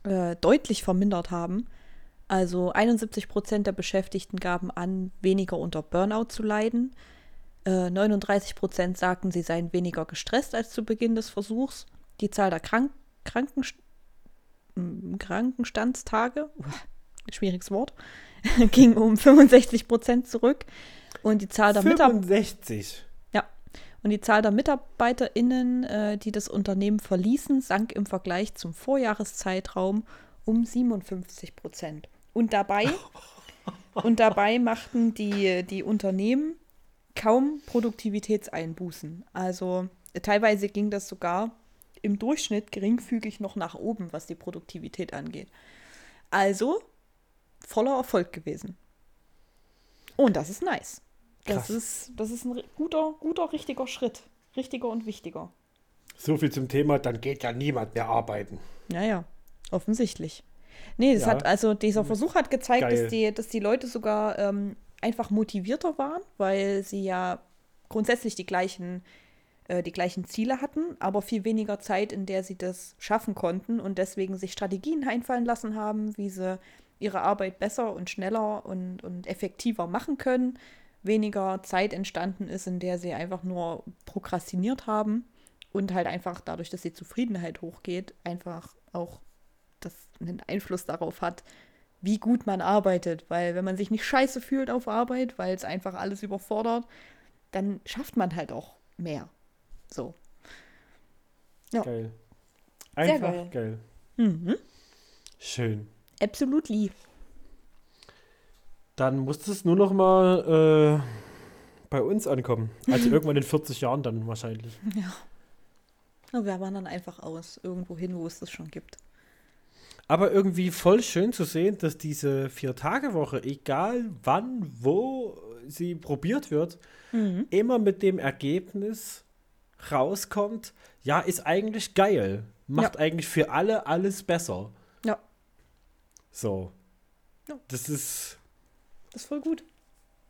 äh, deutlich vermindert haben. Also 71 Prozent der Beschäftigten gaben an, weniger unter Burnout zu leiden. Äh, 39 Prozent sagten, sie seien weniger gestresst als zu Beginn des Versuchs. Die Zahl der Krank Krankenst Krankenstandstage, uh, schwieriges Wort, ging um 65 Prozent zurück. Und die Zahl der Mitarbeiter.
65.
Ja. Und die Zahl der MitarbeiterInnen, äh, die das Unternehmen verließen, sank im Vergleich zum Vorjahreszeitraum um 57 Prozent. Und dabei, und dabei machten die, die Unternehmen kaum Produktivitätseinbußen. Also teilweise ging das sogar im Durchschnitt geringfügig noch nach oben, was die Produktivität angeht. Also voller Erfolg gewesen. Und das ist nice. Das ist, das ist ein guter, guter, richtiger Schritt. Richtiger und wichtiger.
So viel zum Thema, dann geht ja niemand mehr arbeiten.
Naja, offensichtlich. Nee, das
Ja.
hat, also dieser Versuch hat gezeigt,
Geil.
dass die, dass die Leute sogar ähm, einfach motivierter waren, weil sie ja grundsätzlich die gleichen, äh, die gleichen Ziele hatten, aber viel weniger Zeit, in der sie das schaffen konnten und deswegen sich Strategien einfallen lassen haben, wie sie ihre Arbeit besser und schneller und, und effektiver machen können. Weniger Zeit entstanden ist, in der sie einfach nur prokrastiniert haben und halt einfach dadurch, dass die Zufriedenheit hochgeht, einfach auch das einen Einfluss darauf hat, wie gut man arbeitet. Weil wenn man sich nicht scheiße fühlt auf Arbeit, weil es einfach alles überfordert, dann schafft man halt auch mehr. So. Ja.
Geil.
Sehr
Einfach
geil.
geil.
Mhm.
Schön.
Absolutely.
Dann muss es nur noch mal äh, bei uns ankommen. Also irgendwann in 40 Jahren dann wahrscheinlich.
Ja. Na, wir wandern einfach aus, irgendwo hin, wo es das schon gibt.
Aber irgendwie voll schön zu sehen, dass diese Vier-Tage-Woche, egal wann, wo sie probiert wird,
Mhm.
immer mit dem Ergebnis rauskommt, ja, ist eigentlich geil. Macht eigentlich für alle alles besser.
Ja,
So.
Ja.
Das ist,
das ist voll gut.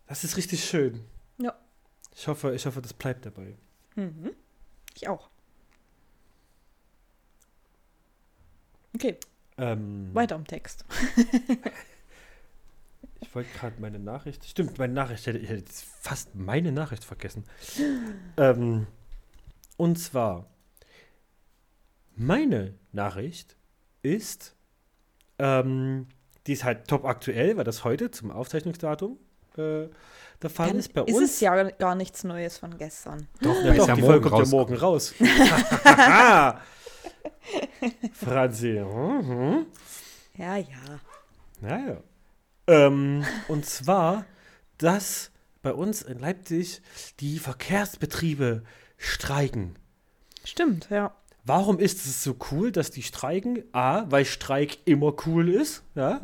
das ist richtig schön.
Ja.
Ich hoffe, ich hoffe, das bleibt dabei.
Mhm. Ich auch. Okay,
Ähm,
weiter im Text.
Ich wollte gerade meine Nachricht. Stimmt, meine Nachricht. Ich hätte, ich hätte fast meine Nachricht vergessen. ähm, und zwar, meine Nachricht ist, ähm, die ist halt top aktuell, weil das heute zum Aufzeichnungsdatum äh, der Fall
Dann
ist. Bei
ist
uns.
es ja gar nichts Neues von gestern.
Doch,
ja, doch,
ja
die
morgen
Folge kommt ja morgen raus. Franzi. Mhm.
Ja, ja.
Naja. Ähm, und zwar, dass bei uns in Leipzig die Verkehrsbetriebe streiken.
Stimmt, ja.
Warum ist es so cool, dass die streiken? A, weil Streik immer cool ist. Ja.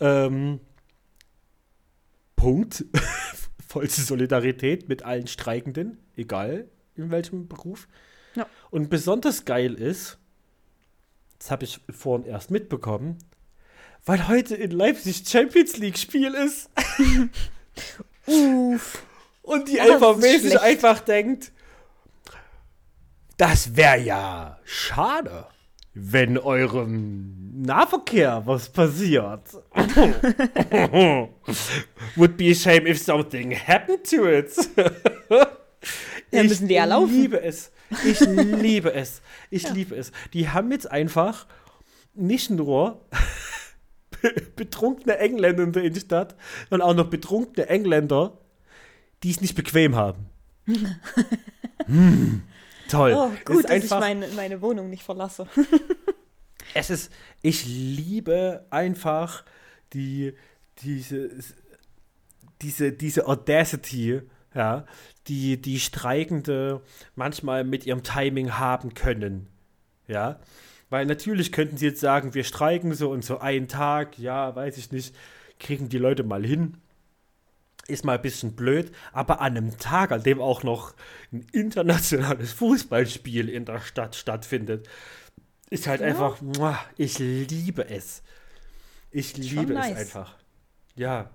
Ähm, Punkt. Vollste Solidarität mit allen Streikenden, egal in welchem Beruf.
Ja.
Und besonders geil ist, das habe ich vorhin erst mitbekommen, weil heute in Leipzig Champions League Spiel ist
Uff.
und die LVB sich einfach denkt, das wäre ja schade, wenn eurem Nahverkehr was passiert. Would be a shame if something happened to it.
Ja, müssen die ja laufen.
liebe es. Ich liebe es. Ich liebe es. Die haben jetzt einfach nicht nur betrunkene Engländer in der Innenstadt, sondern auch noch betrunkene Engländer, die es nicht bequem haben. Hm, toll.
Oh, gut, dass ich
einfach,
meine, meine Wohnung nicht verlasse.
es ist, ich liebe einfach die, diese, diese, diese Audacity, ja, die die Streikende manchmal mit ihrem Timing haben können. Ja, weil natürlich könnten sie jetzt sagen, wir streiken so und so einen Tag, ja, weiß ich nicht, kriegen die Leute mal hin. Ist mal ein bisschen blöd, aber an einem Tag, an dem auch noch ein internationales Fußballspiel in der Stadt stattfindet, ist halt
Ja.
einfach, ich liebe es. Ich liebe
nice.
es einfach. Ja,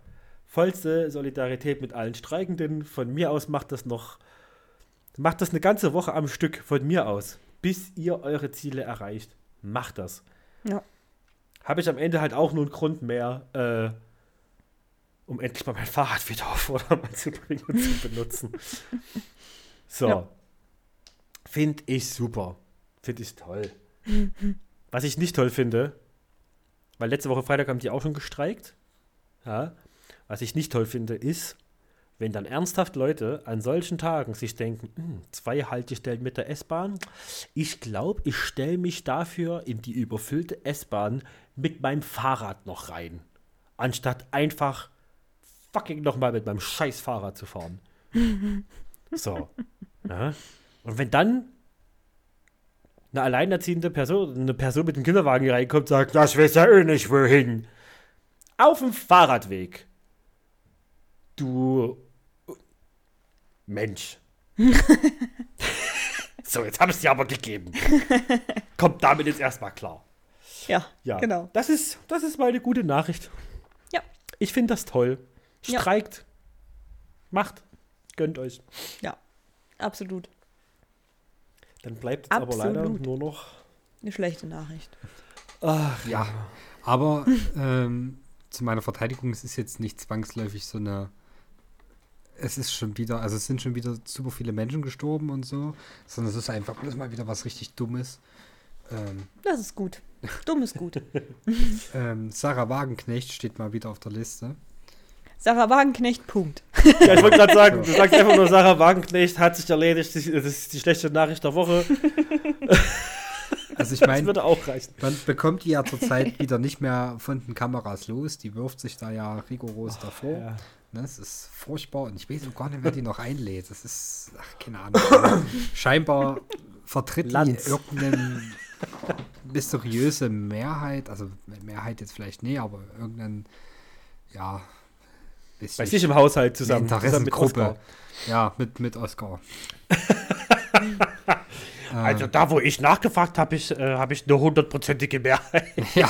vollste Solidarität mit allen Streikenden. Von mir aus macht das noch Macht das eine ganze Woche am Stück von mir aus, bis ihr eure Ziele erreicht. Macht das.
Ja.
Habe ich am Ende halt auch nur einen Grund mehr, äh, um endlich mal mein Fahrrad wieder auf Vordermann zu bringen und zu benutzen. So.
Ja.
Finde ich super. Finde ich toll. Was ich nicht toll finde, weil letzte Woche Freitag haben die auch schon gestreikt. Ja. Was ich nicht toll finde, ist, wenn dann ernsthaft Leute an solchen Tagen sich denken, "Hm, zwei Haltestellen mit der S-Bahn, ich glaube, ich stelle mich dafür in die überfüllte S-Bahn mit meinem Fahrrad noch rein, anstatt einfach fucking nochmal mit meinem scheiß Fahrrad zu fahren. so. Ja. Und wenn dann eine alleinerziehende Person, eine Person mit dem Kinderwagen reinkommt und sagt, das weiß ja eh nicht wohin. Auf dem Fahrradweg. Du Mensch. so, jetzt habe ich es dir aber gegeben. Kommt damit jetzt erstmal klar.
Ja,
Ja,
genau.
Das ist, das ist meine gute Nachricht.
Ja.
Ich finde das toll.
Ja.
Streikt. Macht. Gönnt euch.
Ja, absolut.
Dann bleibt es aber leider nur noch.
Eine schlechte Nachricht.
Ach,
Ja, aber ähm, zu meiner Verteidigung, es ist jetzt nicht zwangsläufig so eine. Es ist schon wieder, also es sind schon wieder super viele Menschen gestorben und so, sondern es ist einfach bloß mal wieder was richtig Dummes. Ähm,
Das ist gut. Dumm ist gut.
ähm, Sarah Wagenknecht steht mal wieder auf der Liste.
Sarah Wagenknecht, Punkt.
Ja, ich wollte gerade sagen, du sagst einfach nur, Sarah Wagenknecht hat sich erledigt. Das ist die schlechte Nachricht der Woche.
Also ich
Das
meine,
würde auch reichen.
man bekommt die ja zurzeit wieder nicht mehr von den Kameras los. Die wirft sich da ja rigoros davor.
Ja.
Ne, das ist furchtbar und ich weiß auch gar nicht, wer die noch einlädt. Das ist, ach, keine Ahnung. Also, Scheinbar vertritt die
Lanz.
irgendeine mysteriöse Mehrheit, also Mehrheit jetzt vielleicht nee, aber irgendein, ja,
Bei
bisschen
sich im Haushalt zusammen.
eine
zusammen mit
Interessengruppe.
Oscar.
Ja, mit, mit Oscar.
Also da, wo ich nachgefragt habe, ich, äh, habe ich eine hundertprozentige Mehrheit.
Ja.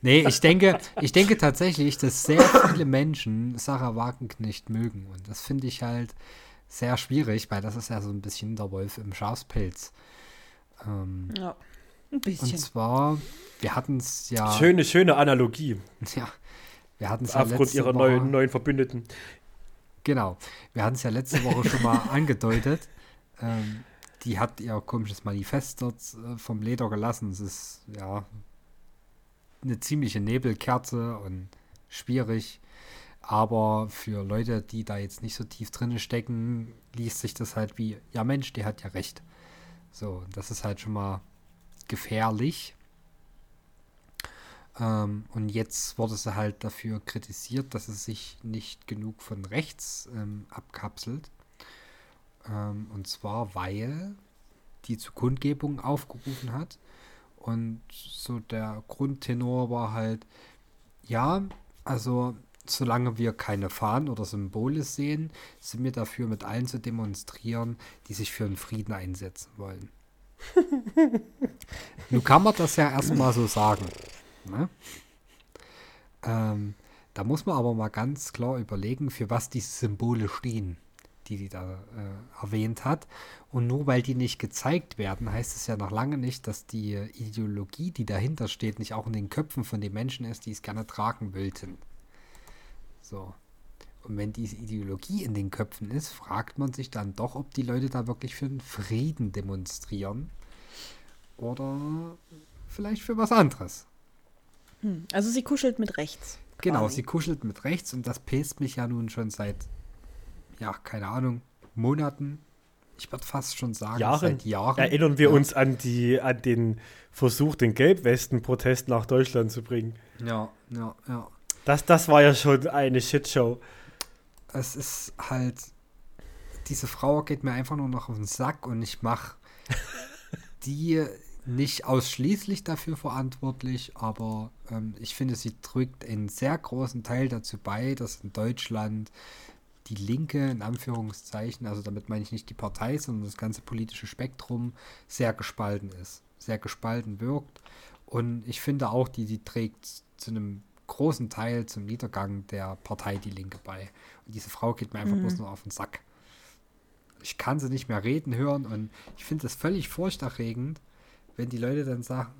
Nee, ich denke, ich denke tatsächlich, dass sehr viele Menschen Sarah Wagenknecht mögen. Und das finde ich halt sehr schwierig, weil das ist ja so ein bisschen der Wolf im Schafspelz. Ähm,
Ja. Ein
und
bisschen.
zwar, wir hatten es ja,
Schöne, schöne Analogie.
ja, wir hatten es ja
Aufgrund
letzte
ihrer
Woche,
neuen, neuen Verbündeten.
genau, wir hatten es ja letzte Woche schon mal angedeutet. Ähm, die hat ihr komisches Manifest dort äh, vom Leder gelassen. Es ist, ja, eine ziemliche Nebelkerze und schwierig. Aber für Leute, die da jetzt nicht so tief drin stecken, liest sich das halt wie, ja Mensch, die hat ja recht. So, das ist halt schon mal gefährlich. Ähm, und jetzt wurde sie halt dafür kritisiert, dass es sich nicht genug von rechts ähm, abkapselt. Ähm, und zwar, weil die zu Kundgebung aufgerufen hat. Und so der Grundtenor war halt, ja, also solange wir keine Fahnen oder Symbole sehen, sind wir dafür, mit allen zu demonstrieren, die sich für den Frieden einsetzen wollen. Nun kann man das ja erstmal so sagen. Ne? Ähm, da muss man aber mal ganz klar überlegen, für was diese Symbole stehen, die die da äh, erwähnt hat. Und nur weil die nicht gezeigt werden, heißt es ja noch lange nicht, dass die Ideologie, die dahinter steht, nicht auch in den Köpfen von den Menschen ist, die es gerne tragen wollten. So. Und wenn diese Ideologie in den Köpfen ist, fragt man sich dann doch, ob die Leute da wirklich für den Frieden demonstrieren oder vielleicht für was anderes.
Hm. Also sie kuschelt mit rechts.
Genau,
quasi.
sie kuschelt mit rechts und das pest mich ja nun schon seit, ja, keine Ahnung, Monaten. Ich würde fast schon sagen,
Jahren.
seit Jahren.
Erinnern wir
ja.
uns an, die, an den Versuch, den Gelbwesten-Protest nach Deutschland zu bringen.
Ja, ja, ja.
Das, das war ja schon eine Shitshow.
Es ist halt, diese Frau geht mir einfach nur noch auf den Sack und ich mache die nicht ausschließlich dafür verantwortlich, aber ähm, ich finde, sie drückt einen sehr großen Teil dazu bei, dass in Deutschland die Linke, in Anführungszeichen, also damit meine ich nicht die Partei, sondern das ganze politische Spektrum, sehr gespalten ist, sehr gespalten wirkt. Und ich finde auch, die, die trägt zu einem großen Teil zum Niedergang der Partei Die Linke bei. Und diese Frau geht mir einfach bloß nur auf den Sack. ich kann sie nicht mehr reden hören und ich finde das völlig furchterregend, wenn die Leute dann sagen,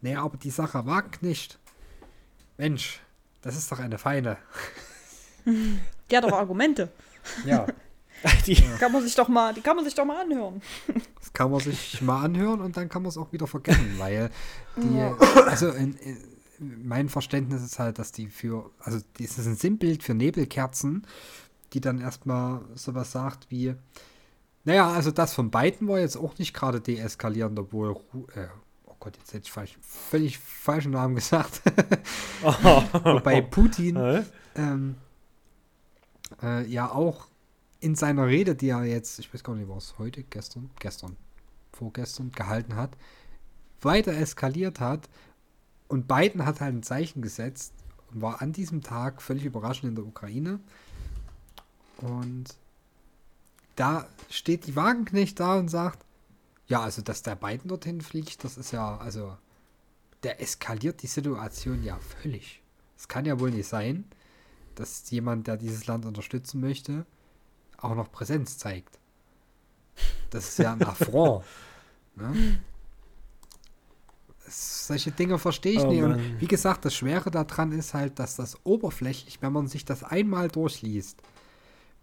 naja, aber die Sache wagt nicht. Mensch, das ist doch eine feine.
Die hat doch Argumente.
Ja,
Die,
Kann man sich doch mal, die kann man sich doch mal anhören.
das kann man sich mal anhören und dann kann man es auch wieder vergessen, weil die, also in, in, mein Verständnis ist halt, dass die für, also das ist ein Sinnbild für Nebelkerzen, die dann erstmal sowas sagt wie, naja, also das von beiden war jetzt auch nicht gerade deeskalierend, obwohl, äh, oh Gott, jetzt hätte ich falsch, völlig falschen Namen gesagt. Wobei Putin ähm, äh, ja auch in seiner Rede, die er jetzt, ich weiß gar nicht, war es heute, gestern, gestern, vorgestern gehalten hat, weiter eskaliert hat und Biden hat halt ein Zeichen gesetzt und war an diesem Tag völlig überraschend in der Ukraine. Und da steht die Wagenknecht da und sagt, ja, also dass der Biden dorthin fliegt, das ist ja, also der eskaliert die Situation ja völlig. Es kann ja wohl nicht sein, dass jemand, der dieses Land unterstützen möchte, auch noch Präsenz zeigt. Das ist ja ein Affront. ne? Solche Dinge verstehe ich
Oh
nicht. Und wie gesagt, das Schwere daran ist halt, dass das oberflächlich, wenn man sich das einmal durchliest,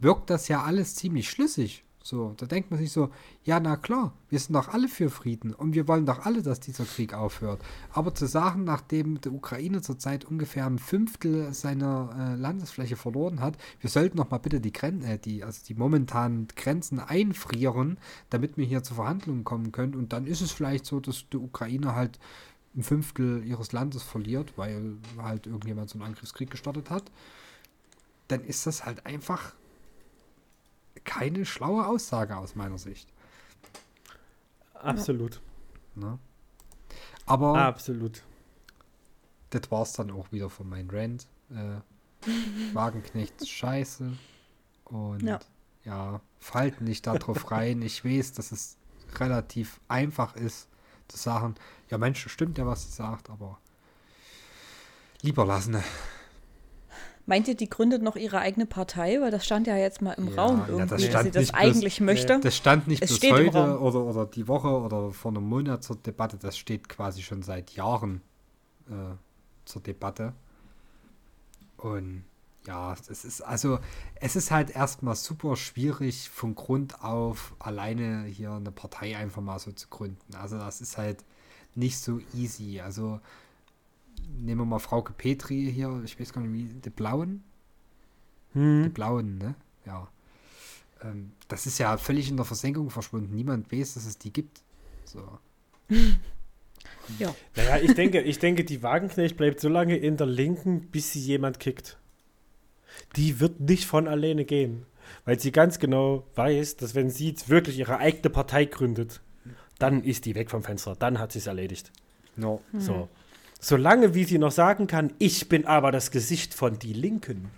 wirkt das ja alles ziemlich schlüssig. So, da denkt man sich so, ja, na klar, wir sind doch alle für Frieden und wir wollen doch alle, dass dieser Krieg aufhört. Aber zu sagen, nachdem die Ukraine zurzeit ungefähr ein Fünftel seiner äh, Landesfläche verloren hat, wir sollten noch mal bitte die, Gren äh, die, also die momentanen Grenzen einfrieren, damit wir hier zu Verhandlungen kommen können. Und dann ist es vielleicht so, dass die Ukraine halt ein Fünftel ihres Landes verliert, weil halt irgendjemand so einen Angriffskrieg gestartet hat. Dann ist das halt einfach keine schlaue Aussage aus meiner Sicht.
Absolut.
Ne? Aber
Absolut.
das war's dann auch wieder von meinem Rant. Äh, Wagenknecht ist scheiße. Und ja.
Ja.
fallt nicht da drauf rein. Ich weiß, dass es relativ einfach ist zu sagen, ja Mensch, stimmt ja, was sie sagt, aber lieber lassen.
Meint ihr, die gründet noch ihre eigene Partei? Weil das stand ja jetzt mal im
Ja,
Raum irgendwie,
das
dass sie das
bloß-
eigentlich möchte.
Das stand nicht
Es
bis heute oder, oder die Woche oder vor einem Monat zur Debatte. Das steht quasi schon seit Jahren äh, zur Debatte. Und ja, es ist also, es ist halt erstmal super schwierig von Grund auf alleine hier eine Partei einfach mal so zu gründen. Also das ist halt nicht so easy. Also nehmen wir mal Frauke Petri hier, ich weiß gar nicht wie, die Blauen, die
Hm.
blauen, ne? Ja. Ähm, das ist ja völlig in der Versenkung verschwunden. Niemand weiß, dass es die gibt. So.
Ja.
Naja, ich denke, ich denke, die Wagenknecht bleibt so lange in der Linken, bis sie jemand kickt. Die wird nicht von alleine gehen. Weil sie ganz genau weiß, dass wenn sie jetzt wirklich ihre eigene Partei gründet, dann ist die weg vom Fenster. Dann hat sie es erledigt.
No.
So. Solange wie sie noch sagen kann, ich bin aber das Gesicht von die Linken.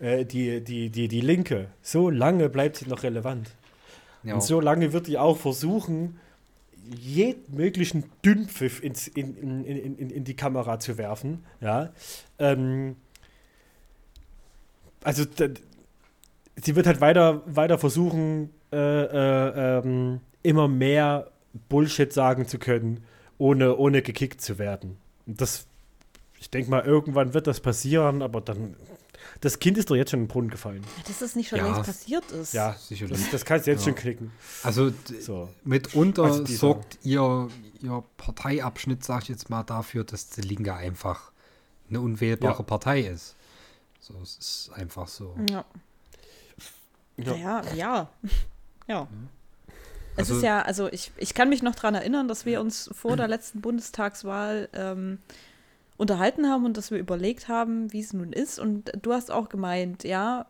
Äh, die, die, die, die Linke. So lange bleibt sie noch relevant.
Ja.
Und so lange wird die auch versuchen, jeden möglichen Dünnpfiff ins, in, in, in, in, die Kamera zu werfen. Ja. Ähm, also sie wird halt weiter, weiter versuchen, äh, äh, ähm, immer mehr Bullshit sagen zu können, ohne, ohne gekickt zu werden. Und das, ich denke mal, irgendwann wird das passieren, aber dann. Das Kind ist doch jetzt schon in den Brunnen gefallen.
Dass das nicht schon
Ja.
längst passiert ist.
Ja,
Sicherlich.
das, das kannst du jetzt
Ja.
schon knicken.
Also
So.
mitunter
Also
sorgt ihr, ihr Parteiabschnitt, sag ich jetzt mal, dafür, dass die Linke einfach eine unwählbare
Ja.
Partei ist. So, es ist einfach so.
Ja.
Ja.
Ja, ja. Ja. Es
Also-
ist ja, also ich, ich kann mich noch daran erinnern, dass wir uns vor der letzten Bundestagswahl ähm, unterhalten haben und dass wir überlegt haben, wie es nun ist. Und du hast auch gemeint, ja,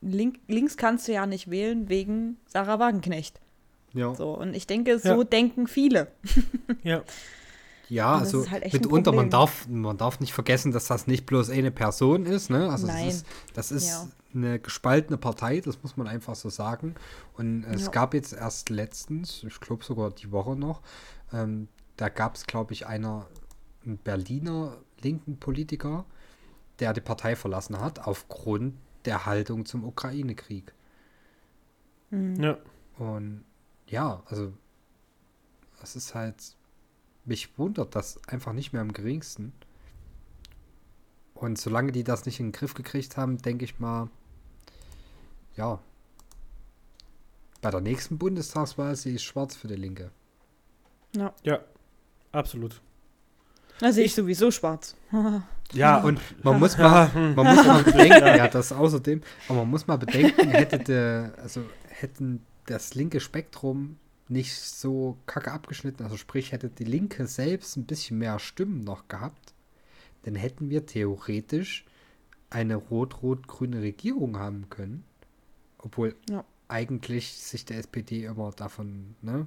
link, links kannst du ja nicht wählen wegen Sarah Wagenknecht.
Ja,
So, und ich denke, so
Ja.
denken viele.
Ja.
ja also
halt
mitunter, man darf, man darf nicht vergessen, dass das nicht bloß eine Person ist. Ne? Also
Nein.
Das ist, das ist
Ja.
Eine gespaltene Partei, das muss man einfach so sagen. Und es
Ja.
gab jetzt erst letztens, ich glaube sogar die Woche noch, ähm, da gab es, glaube ich, einer, einen Berliner linken Politiker, der die Partei verlassen hat, aufgrund der Haltung zum Ukraine-Krieg.
Mhm.
Ja.
Und ja, also es ist halt, mich wundert das einfach nicht mehr am geringsten. Und solange die das nicht in den Griff gekriegt haben, denke ich mal, ja, bei der nächsten Bundestagswahl sehe ich schwarz für die Linke.
Ja.
Ja, absolut.
Da sehe ich sowieso schwarz.
Ja,
Und man muss mal, man muss mal bedenken, ja, das außerdem, aber man muss mal bedenken, hätte der, also hätten das linke Spektrum nicht so kacke abgeschnitten, also sprich, hätte die Linke selbst ein bisschen mehr Stimmen noch gehabt, dann hätten wir theoretisch eine rot-rot-grüne Regierung haben können. Obwohl
Ja.
eigentlich sich der SPD immer davon, ne,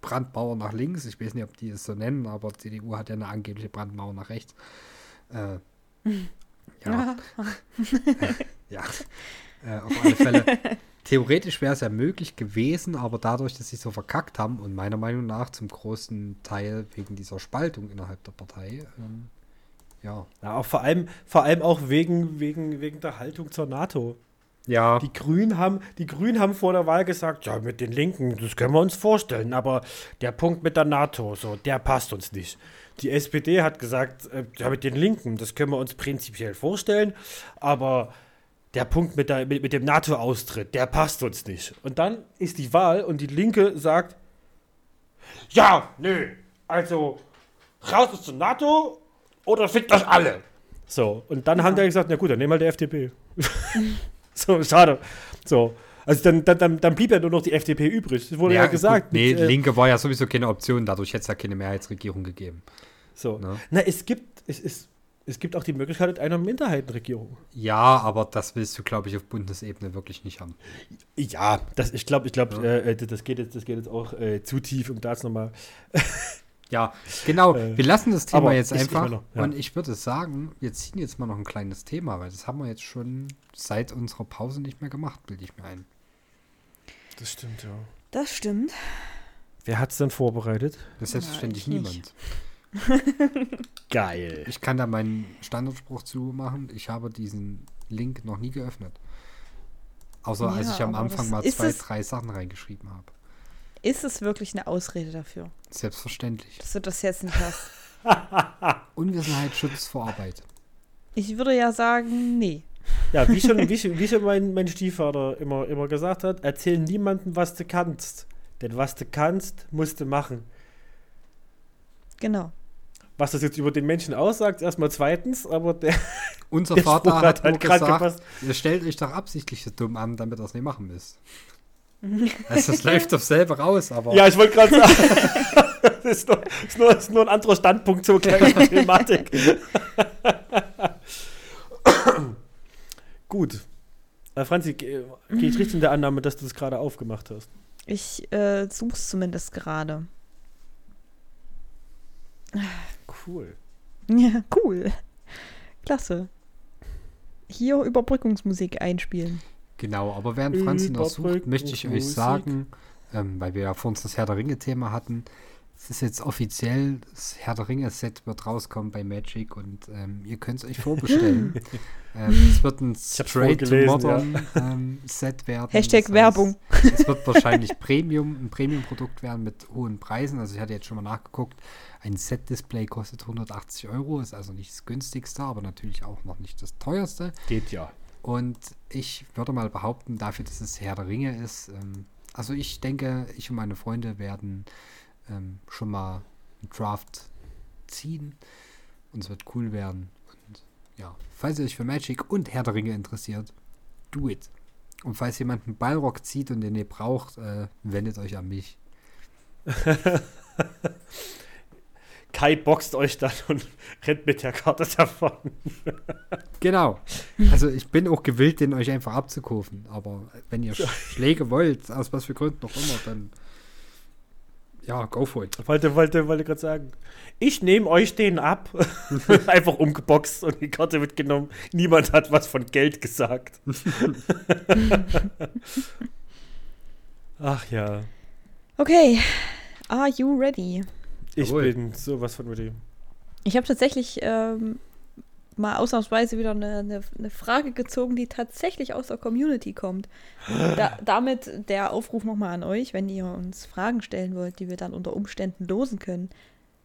Brandmauer nach links, ich weiß nicht, ob die es so nennen, aber CDU hat ja eine angebliche Brandmauer nach rechts. Äh, ja, ja, äh, auf alle Fälle. Theoretisch wäre es ja möglich gewesen, aber dadurch, dass sie so verkackt haben und meiner Meinung nach zum großen Teil wegen dieser Spaltung innerhalb der Partei, ähm, ja.
ja auch vor allem, vor allem auch wegen, wegen, wegen der Haltung zur NATO.
Ja,
Die Grünen haben, die Grünen haben vor der Wahl gesagt, ja, mit den Linken, das können wir uns vorstellen, aber der Punkt mit der NATO, so, der passt uns nicht. Die SPD hat gesagt, äh, ja, mit den Linken, das können wir uns prinzipiell vorstellen, aber der Punkt mit, der, mit, mit dem NATO-Austritt, der passt uns nicht. Und dann ist die Wahl und die Linke sagt, ja, nö, also raus aus der NATO oder fickt euch alle. So, und dann haben die gesagt, na gut, dann nehmen wir halt die FDP. so, schade. So. Also dann, dann, dann, blieb ja nur noch die FDP übrig. Das wurde ja, gesagt.
Gut, nee,
mit, äh,
Linke war ja sowieso keine Option, dadurch hätte es ja keine Mehrheitsregierung gegeben.
so.
Ne?
Na, es gibt, es, es, es gibt auch die Möglichkeit einer Minderheitenregierung.
Ja, aber das willst du, glaube ich, auf Bundesebene wirklich nicht haben.
Ja, das, ich glaube, ich glaube,
Ja.
äh, das, geht jetzt, das geht jetzt auch äh, zu tief, um da jetzt nochmal.
Ja, genau.
Äh,
wir lassen das Thema jetzt einfach.
noch, ja.
Und ich würde sagen, wir ziehen jetzt mal noch ein kleines Thema, weil das haben wir jetzt schon seit unserer Pause nicht mehr gemacht, bilde ich mir ein.
Das stimmt, ja.
Das stimmt.
Wer hat es denn vorbereitet?
Das ist selbstverständlich niemand.
Geil.
Ich kann da meinen Standardspruch zumachen. Ich habe diesen Link noch nie geöffnet. Außer als
Ja,
ich am Anfang mal zwei, drei Sachen reingeschrieben habe.
Ist es wirklich eine Ausrede dafür,
Selbstverständlich.
dass du das jetzt nicht hast?
Unwissenheit schützt vor Arbeit.
Ich würde ja sagen, nee.
Ja, wie schon, wie schon, wie schon mein, mein Stiefvater immer, immer gesagt hat, erzähl niemandem, was du kannst. Denn was du kannst, musst du machen.
Genau.
Was das jetzt über den Menschen aussagt, erstmal zweitens, aber der,
Unser
der
Vater
Spruch
hat, halt
grad
gesagt,
gepasst.
ihr stellt euch doch absichtlich so dumm an, damit ihr es nicht machen müsst. also es läuft auf selber raus, aber
Ja, ich wollte gerade sagen, das ist nur, ist, nur, ist nur ein anderer Standpunkt zur gleichen Thematik. Gut. Äh, Franzi, gehe geh ich richtig in der Annahme, dass du das gerade aufgemacht hast?
Ich äh, such's zumindest gerade.
Cool.
Ja, cool. Klasse. Hier Überbrückungsmusik einspielen.
Genau, aber während Franzi noch sucht, möchte ich euch sagen, ähm, weil wir ja vor uns das Herr der Ringe-Thema hatten, es ist jetzt offiziell, das Herr der Ringe-Set wird rauskommen bei Magic und ähm, ihr könnt es euch vorbestellen. ähm, es wird ein
hab's
straight to
vorgelesen,
modern ähm, Set werden.
Hashtag
Das heißt,
Werbung.
Es wird wahrscheinlich Premium, ein Premium-Produkt werden mit hohen Preisen. Also ich hatte jetzt schon mal nachgeguckt, ein Set-Display kostet 180 Euro, ist also nicht das günstigste, aber natürlich auch noch nicht das teuerste.
Geht ja.
Und ich würde mal behaupten, dafür, dass es Herr der Ringe ist, ähm, also ich denke, ich und meine Freunde werden ähm, schon mal einen Draft ziehen und es wird cool werden. Und ja, falls ihr euch für Magic und Herr der Ringe interessiert, do it. Und falls jemand einen Ballrock zieht und den ihr braucht, äh, wendet euch an mich.
Kai boxt euch dann und rennt mit der Karte davon.
Genau. Also ich bin auch gewillt, den euch einfach abzukaufen. Aber wenn ihr Sch- Schläge wollt, aus was für Gründen noch immer, dann ja, go for it.
Wollte, wollte, wollte gerade sagen. Ich nehme euch den ab. Einfach umgeboxt und die Karte wird genommen. Niemand hat was von Geld gesagt. Ach ja.
Okay. Are you ready?
Ich
Jawohl.
bin sowas von ready.
Ich habe tatsächlich ähm, mal ausnahmsweise wieder eine, eine, eine Frage gezogen, die tatsächlich aus der Community kommt. Da, damit der Aufruf nochmal an euch, wenn ihr uns Fragen stellen wollt, die wir dann unter Umständen losen können,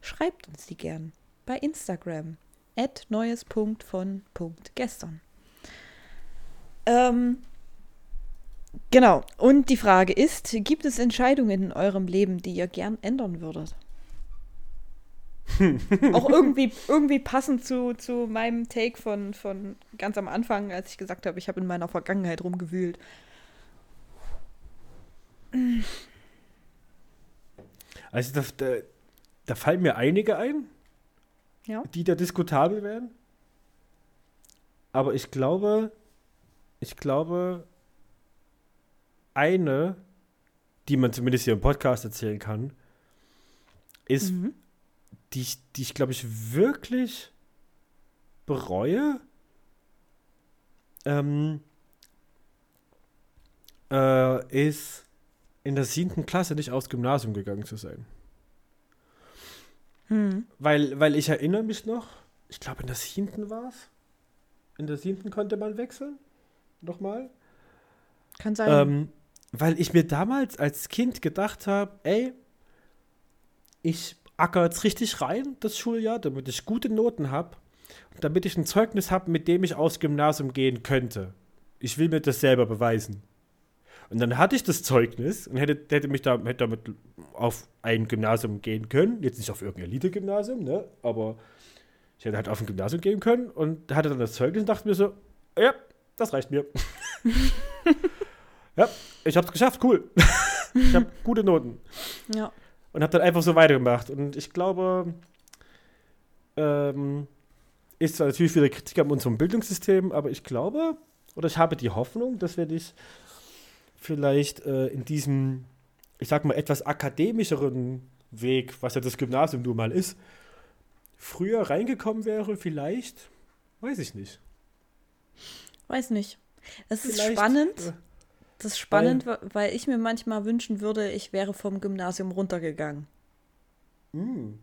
schreibt uns die gern bei Instagram. At neues.von.gestern. Ähm, genau. Und die Frage ist, gibt es Entscheidungen in eurem Leben, die ihr gern ändern würdet? Auch irgendwie, irgendwie passend zu, zu meinem Take von, von ganz am Anfang, als ich gesagt habe, ich habe in meiner Vergangenheit rumgewühlt.
Also da, da, da fallen mir einige ein,
Ja.
die da diskutabel werden. Aber ich glaube, ich glaube, eine, die man zumindest hier im Podcast erzählen kann, ist,
Mhm.
Die ich, die ich glaube ich wirklich bereue. Ähm, äh, ist in der siebten Klasse nicht aufs Gymnasium gegangen zu sein.
Hm.
Weil, weil ich erinnere mich noch, ich glaube in der siebten war es. In der siebten konnte man wechseln. Nochmal.
Kann sein.
Ähm, weil ich mir damals als Kind gedacht habe, ey, ich acker jetzt richtig rein das Schuljahr, damit ich gute Noten habe und damit ich ein Zeugnis habe, mit dem ich aufs Gymnasium gehen könnte. Ich will mir das selber beweisen. Und dann hatte ich das Zeugnis und hätte, hätte mich da, hätte damit auf ein Gymnasium gehen können. Jetzt nicht auf irgendein Elite-Gymnasium, ne? Aber ich hätte halt auf ein Gymnasium gehen können und hatte dann das Zeugnis und dachte mir so, ja, das reicht mir. ja, ich hab's geschafft, cool. ich habe gute Noten.
ja.
Und habe dann einfach so weitergemacht. Und ich glaube, ähm, ist zwar natürlich wieder Kritik an unserem Bildungssystem, aber ich glaube, oder ich habe die Hoffnung, dass wir dich vielleicht äh, in diesem, ich sag mal, etwas akademischeren Weg, was ja das Gymnasium nun mal ist, früher reingekommen wäre, vielleicht, weiß ich nicht.
Weiß nicht. Es ist spannend.
äh,
Das ist spannend, weil, weil ich mir manchmal wünschen würde, ich wäre vom Gymnasium runtergegangen.
mh,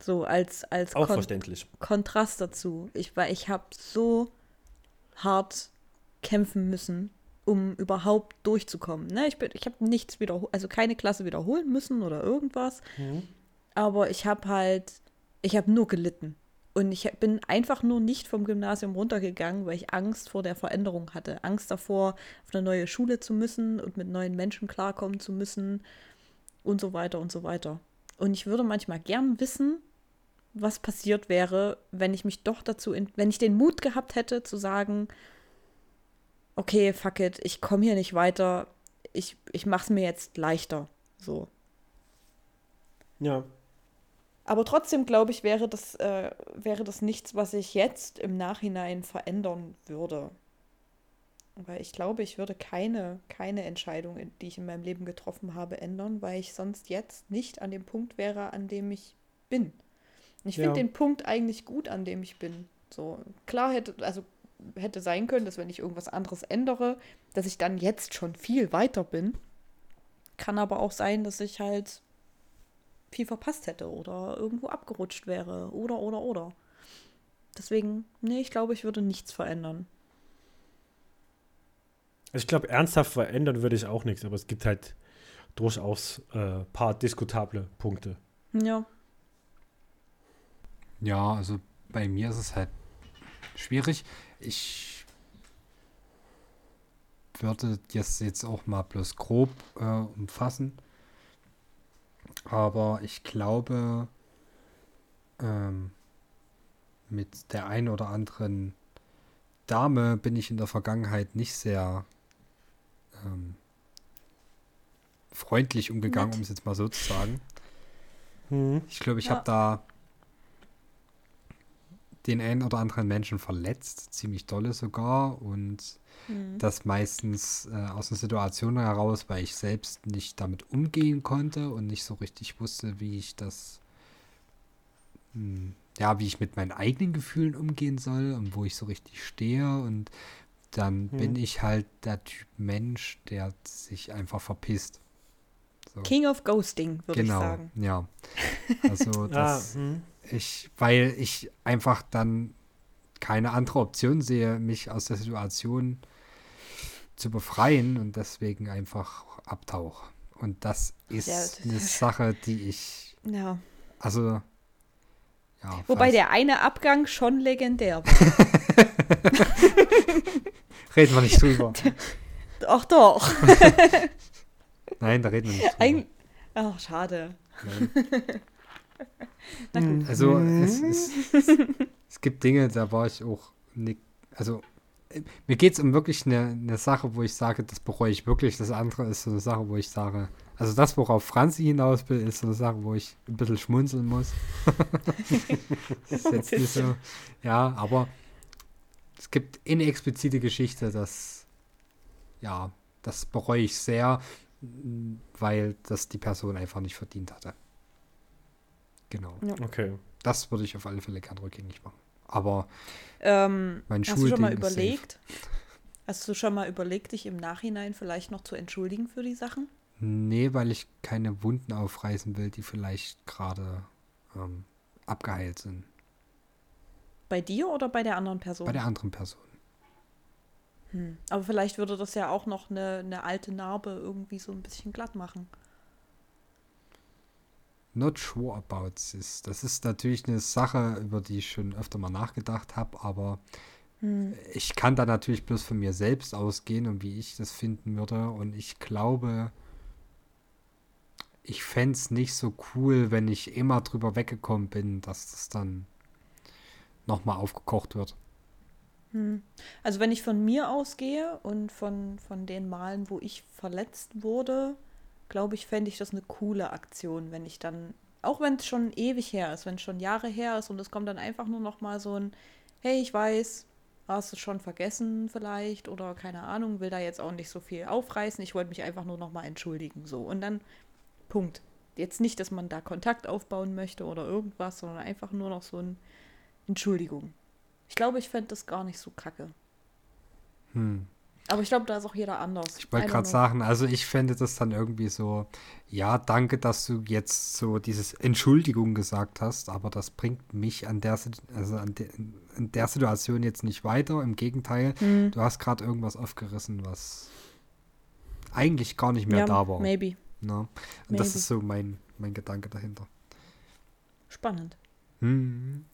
So als, als
auch
Kon
verständlich.
Kontrast dazu. Ich, weil ich habe so hart kämpfen müssen, um überhaupt durchzukommen. Ne? Ich, bin- ich habe nichts wiederholt, also keine Klasse wiederholen müssen oder irgendwas.
Mhm.
Aber ich habe halt, ich habe nur gelitten. Und ich bin einfach nur nicht vom Gymnasium runtergegangen, weil ich Angst vor der Veränderung hatte. Angst davor, auf eine neue Schule zu müssen und mit neuen Menschen klarkommen zu müssen und so weiter und so weiter. Und ich würde manchmal gern wissen, was passiert wäre, wenn ich mich doch dazu, wenn ich den Mut gehabt hätte zu sagen, okay, fuck it, ich komme hier nicht weiter, ich, ich mache es mir jetzt leichter. So.
Ja.
Aber trotzdem glaube ich, wäre das, äh, wäre das nichts, was ich jetzt im Nachhinein verändern würde. Weil ich glaube, ich würde keine, keine Entscheidung, die ich in meinem Leben getroffen habe, ändern, weil ich sonst jetzt nicht an dem Punkt wäre, an dem ich bin. Und ich
Ja.
finde den Punkt eigentlich gut, an dem ich bin. So, klar hätte, also hätte sein können, dass wenn ich irgendwas anderes ändere, dass ich dann jetzt schon viel weiter bin. Kann aber auch sein, dass ich halt viel verpasst hätte oder irgendwo abgerutscht wäre oder oder oder. Deswegen, nee, ich glaube, ich würde nichts verändern.
Also ich glaube, ernsthaft verändern würde ich auch nichts, aber es gibt halt durchaus ein äh, paar diskutable Punkte.
Ja.
Ja, also bei mir ist es halt schwierig. Ich würde das jetzt auch mal bloß grob äh, umfassen. Aber ich glaube, ähm, mit der einen oder anderen Dame bin ich in der Vergangenheit nicht sehr ähm, freundlich umgegangen, um es jetzt mal so zu sagen.
Mhm.
Ich glaube, ich
Ja.
habe da den einen oder anderen Menschen verletzt, ziemlich dolle sogar. Und
Mhm.
das meistens äh, aus einer Situation heraus, weil ich selbst nicht damit umgehen konnte und nicht so richtig wusste, wie ich das, hm, ja, wie ich mit meinen eigenen Gefühlen umgehen soll und wo ich so richtig stehe. Und dann
Mhm.
bin ich halt der Typ Mensch, der sich einfach verpisst. So.
King of Ghosting, würde
genau,
ich sagen.
ja. Also
Ah,
das,
hm.
ich, weil ich einfach dann keine andere Option sehe, mich aus der Situation zu befreien und deswegen einfach abtauche. Und das ist
Ja, das-
eine Sache, die ich,
Ja.
also ja.
Wobei
weiß-
der eine Abgang schon legendär war.
reden wir nicht drüber.
Ach doch.
Nein, da reden wir nicht drüber.
Ein Ach, schade. Gut.
Also es, es, es, gibt Dinge, da war ich auch nicht, also äh, mir geht es um wirklich eine, eine Sache, wo ich sage, das bereue ich wirklich. Das andere ist so eine Sache, wo ich sage, also das, worauf Franzi hinaus will, ist so eine Sache, wo ich ein bisschen schmunzeln muss. das ist jetzt nicht so, ja, aber es gibt eine explizite Geschichte, das, ja, das bereue ich sehr, weil das die Person einfach nicht verdient hatte. Genau.
Okay.
Das würde ich auf alle Fälle gern rückgängig machen. Aber
Ähm,
Mein
hast du schon mal überlegt? Hast du schon mal überlegt, dich im Nachhinein vielleicht noch zu entschuldigen für die Sachen?
nee, weil ich keine Wunden aufreißen will, die vielleicht gerade ähm, abgeheilt sind.
Bei dir oder bei der anderen Person?
Bei der anderen Person.
Hm. Aber vielleicht würde das ja auch noch eine, eine alte Narbe irgendwie so ein bisschen glatt machen.
Not sure about this. Das ist natürlich eine Sache, über die ich schon öfter mal nachgedacht habe, aber
Hm.
ich kann da natürlich bloß von mir selbst ausgehen und wie ich das finden würde. Und ich glaube, ich fände es nicht so cool, wenn ich immer drüber weggekommen bin, dass das dann nochmal aufgekocht wird.
Hm. Also wenn ich von mir ausgehe und von, von den Malen, wo ich verletzt wurde, glaube ich, fände ich das eine coole Aktion, wenn ich dann, auch wenn es schon ewig her ist, wenn es schon Jahre her ist und es kommt dann einfach nur noch mal so ein, hey, ich weiß, hast du schon vergessen vielleicht oder keine Ahnung, will da jetzt auch nicht so viel aufreißen, ich wollte mich einfach nur noch mal entschuldigen, so und dann Punkt. Jetzt nicht, dass man da Kontakt aufbauen möchte oder irgendwas, sondern einfach nur noch so ein Entschuldigung. Ich glaube, ich fände das gar nicht so kacke.
Hm.
Aber ich glaube, da ist auch jeder anders.
Ich wollte gerade sagen, also ich fände das dann irgendwie so, ja, danke, dass du jetzt so dieses Entschuldigung gesagt hast, aber das bringt mich an der, also an der, in der Situation jetzt nicht weiter. Im Gegenteil,
Hm.
du hast gerade irgendwas aufgerissen, was eigentlich gar nicht mehr
ja,
da war.
Maybe.
Ne? Und
maybe.
das ist so mein, mein Gedanke dahinter.
Spannend.
Hm.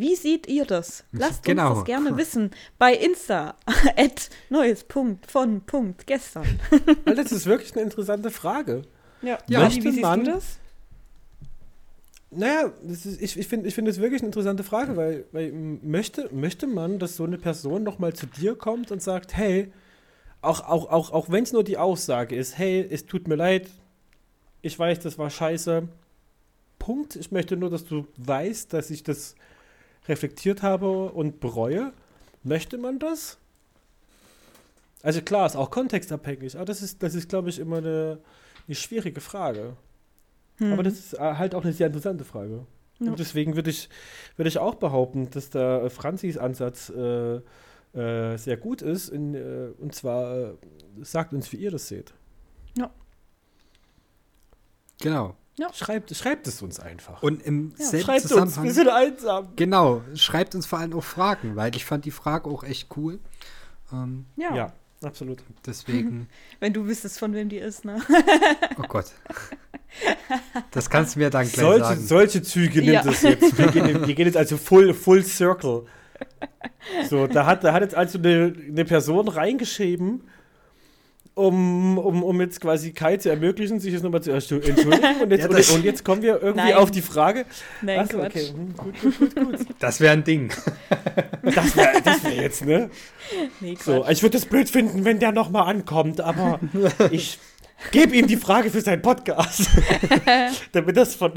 Wie seht ihr das? Lasst
Genau.
uns das gerne wissen. Bei Insta. at neues Punkt von Punkt gestern.
Weil das ist wirklich eine interessante Frage.
Ja,
Ja,
Adi, wie
möchte
siehst
man-
du das?
Naja, das ist, ich, ich finde ich find das wirklich eine interessante Frage, weil, weil möchte, möchte man, dass so eine Person nochmal zu dir kommt und sagt, hey, auch, auch, auch, auch wenn es nur die Aussage ist, hey, es tut mir leid, ich weiß, das war scheiße. Punkt. Ich möchte nur, dass du weißt, dass ich das reflektiert habe und bereue. Möchte man das? Also klar, ist auch kontextabhängig, aber das ist, das ist glaube ich, immer eine, eine schwierige Frage.
Hm.
Aber das ist äh, halt auch eine sehr interessante Frage.
Ja.
Und deswegen würde ich, würde ich auch behaupten, dass da äh, Franzis Ansatz äh, äh, sehr gut ist. In, äh, und zwar äh, sagt uns, wie ihr das seht.
Genau.
Schreibt, schreibt es uns einfach.
Und im
Ja,
selben
schreibt uns,
Zusammenhang.
wir sind einsam.
Genau, schreibt uns vor allem auch Fragen, weil ich fand die Frage auch echt cool. Ähm,
ja.
Ja, absolut.
deswegen,
Wenn du wüsstest, von wem die ist, ne?
oh Gott. Das kannst du mir dann gleich
Solche,
sagen.
solche Züge nimmt
Ja.
es jetzt. Wir gehen, wir gehen jetzt also full, full circle. So, da hat, da hat jetzt also eine, eine Person reingeschrieben, um, um, um jetzt quasi Kai zu ermöglichen, sich jetzt nochmal zu erstu- entschuldigen. Und jetzt,
Ja,
und, und jetzt kommen wir irgendwie
Nein.
auf die Frage.
Nein,
Achso,
Quatsch.
okay. hm, Gut, gut, gut, gut.
Das wäre ein Ding.
Das wäre das wär jetzt, ne?
Nee, Quatsch.
So, ich würde es blöd finden, wenn der nochmal ankommt, aber ich gebe ihm die Frage für seinen Podcast. Damit das von.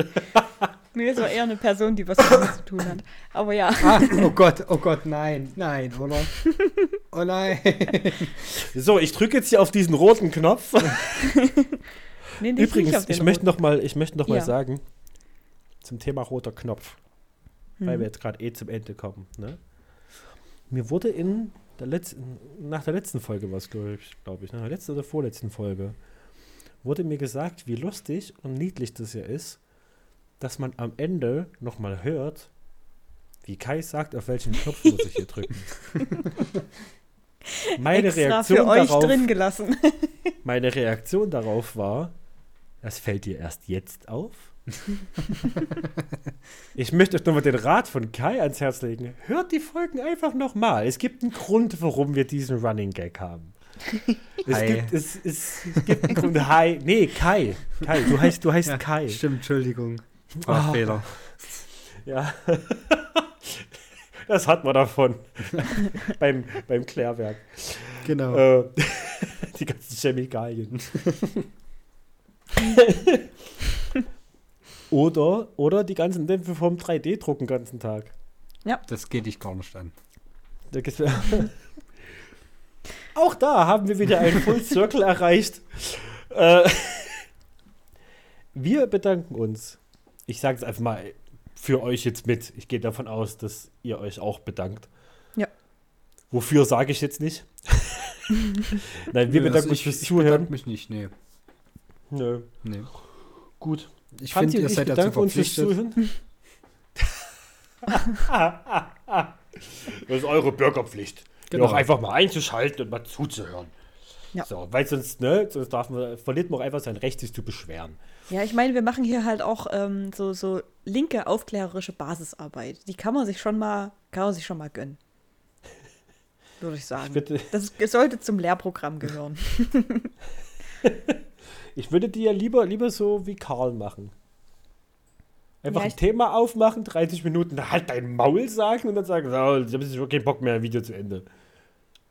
Nee, das war eher eine Person, die was damit zu tun hat. Aber ja.
Ah, oh Gott, oh Gott, nein, nein, oder? Oh nein.
So, ich drücke jetzt hier auf diesen roten Knopf.
Nee,
Übrigens,
auf den
ich möchte
roten.
noch mal, ich möchte noch mal
Ja.
sagen, zum Thema roter Knopf, weil
Hm.
wir jetzt gerade eh zum Ende kommen. Ne? Mir wurde in der letzten, nach der letzten Folge was, glaube ich, glaube ich, nach der letzten oder vorletzten Folge, wurde mir gesagt, wie lustig und niedlich das ja ist, dass man am Ende nochmal hört, wie Kai sagt, auf welchen Knopf muss ich hier drücken. Meine
Extra
Reaktion,
für euch
darauf,
drin gelassen.
meine Reaktion darauf war, das fällt dir erst jetzt auf? ich möchte euch nochmal den Rat von Kai ans Herz legen. Hört die Folgen einfach nochmal. Es gibt einen Grund, warum wir diesen Running Gag haben. Es
Hi.
gibt, es, es, es gibt einen Grund. Hi. Nee, Kai. Kai, du heißt, du heißt
Ja,
Kai.
Stimmt, Entschuldigung.
Ah.
Fehler.
Ja. Das hat man davon. beim, beim Klärwerk.
Genau.
Äh, die ganzen Chemikalien. oder, oder die ganzen Dämpfe vom 3D-Druck den ganzen Tag.
Das geht dich gar nicht an.
Auch da haben wir wieder einen Full Circle erreicht. Äh, wir bedanken uns. Ich sage es einfach mal für euch jetzt mit. Ich gehe davon aus, dass ihr euch auch bedankt.
Ja.
Wofür sage ich jetzt nicht? Nein, wir
Nö,
bedanken
also
uns
ich,
fürs
ich
Zuhören.
bedanke mich nicht, nee.
Nö,
nee.
gut.
Ich finde, ihr
ich
seid dazu
bedanken uns fürs
verpflichtet.
Zuhören. das ist eure Bürgerpflicht.
Genau.
Auch einfach mal einzuschalten und mal zuzuhören.
Ja.
So, weil sonst, ne, sonst darf man, verliert man auch einfach sein Recht, sich zu beschweren.
Ja, ich meine, wir machen hier halt auch ähm, so, so linke aufklärerische Basisarbeit. Die kann man sich schon mal, kann man sich schon mal gönnen. Würde ich sagen.
Ich würde,
das sollte zum Lehrprogramm gehören.
ich würde die ja lieber, lieber so wie Karl machen. Einfach
Ja,
ein
ich-
Thema aufmachen, 30 Minuten halt dein Maul sagen und dann sagen, so, jetzt habe ich schon keinen Bock mehr, Video zu Ende.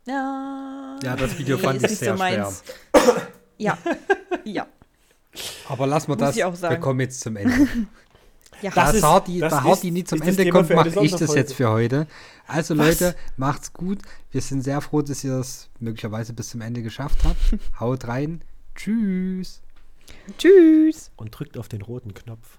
Ja,
Ja, das Video
nee,
fand
ist
ich sehr
so meins. Ja, ja,
Aber lassen wir
Muss
das.
ich auch sagen.
Wir kommen jetzt zum Ende.
ja.
Das
da
ist-
Hardy,
das
da
ist-
Hardy nie zum
das
Ende kommt, mache ich das jetzt für heute. Also
Was?
Leute, macht's gut. Wir sind sehr froh, dass ihr es möglicherweise bis zum Ende geschafft habt. Haut rein. Tschüss.
Tschüss.
Und drückt auf den roten Knopf.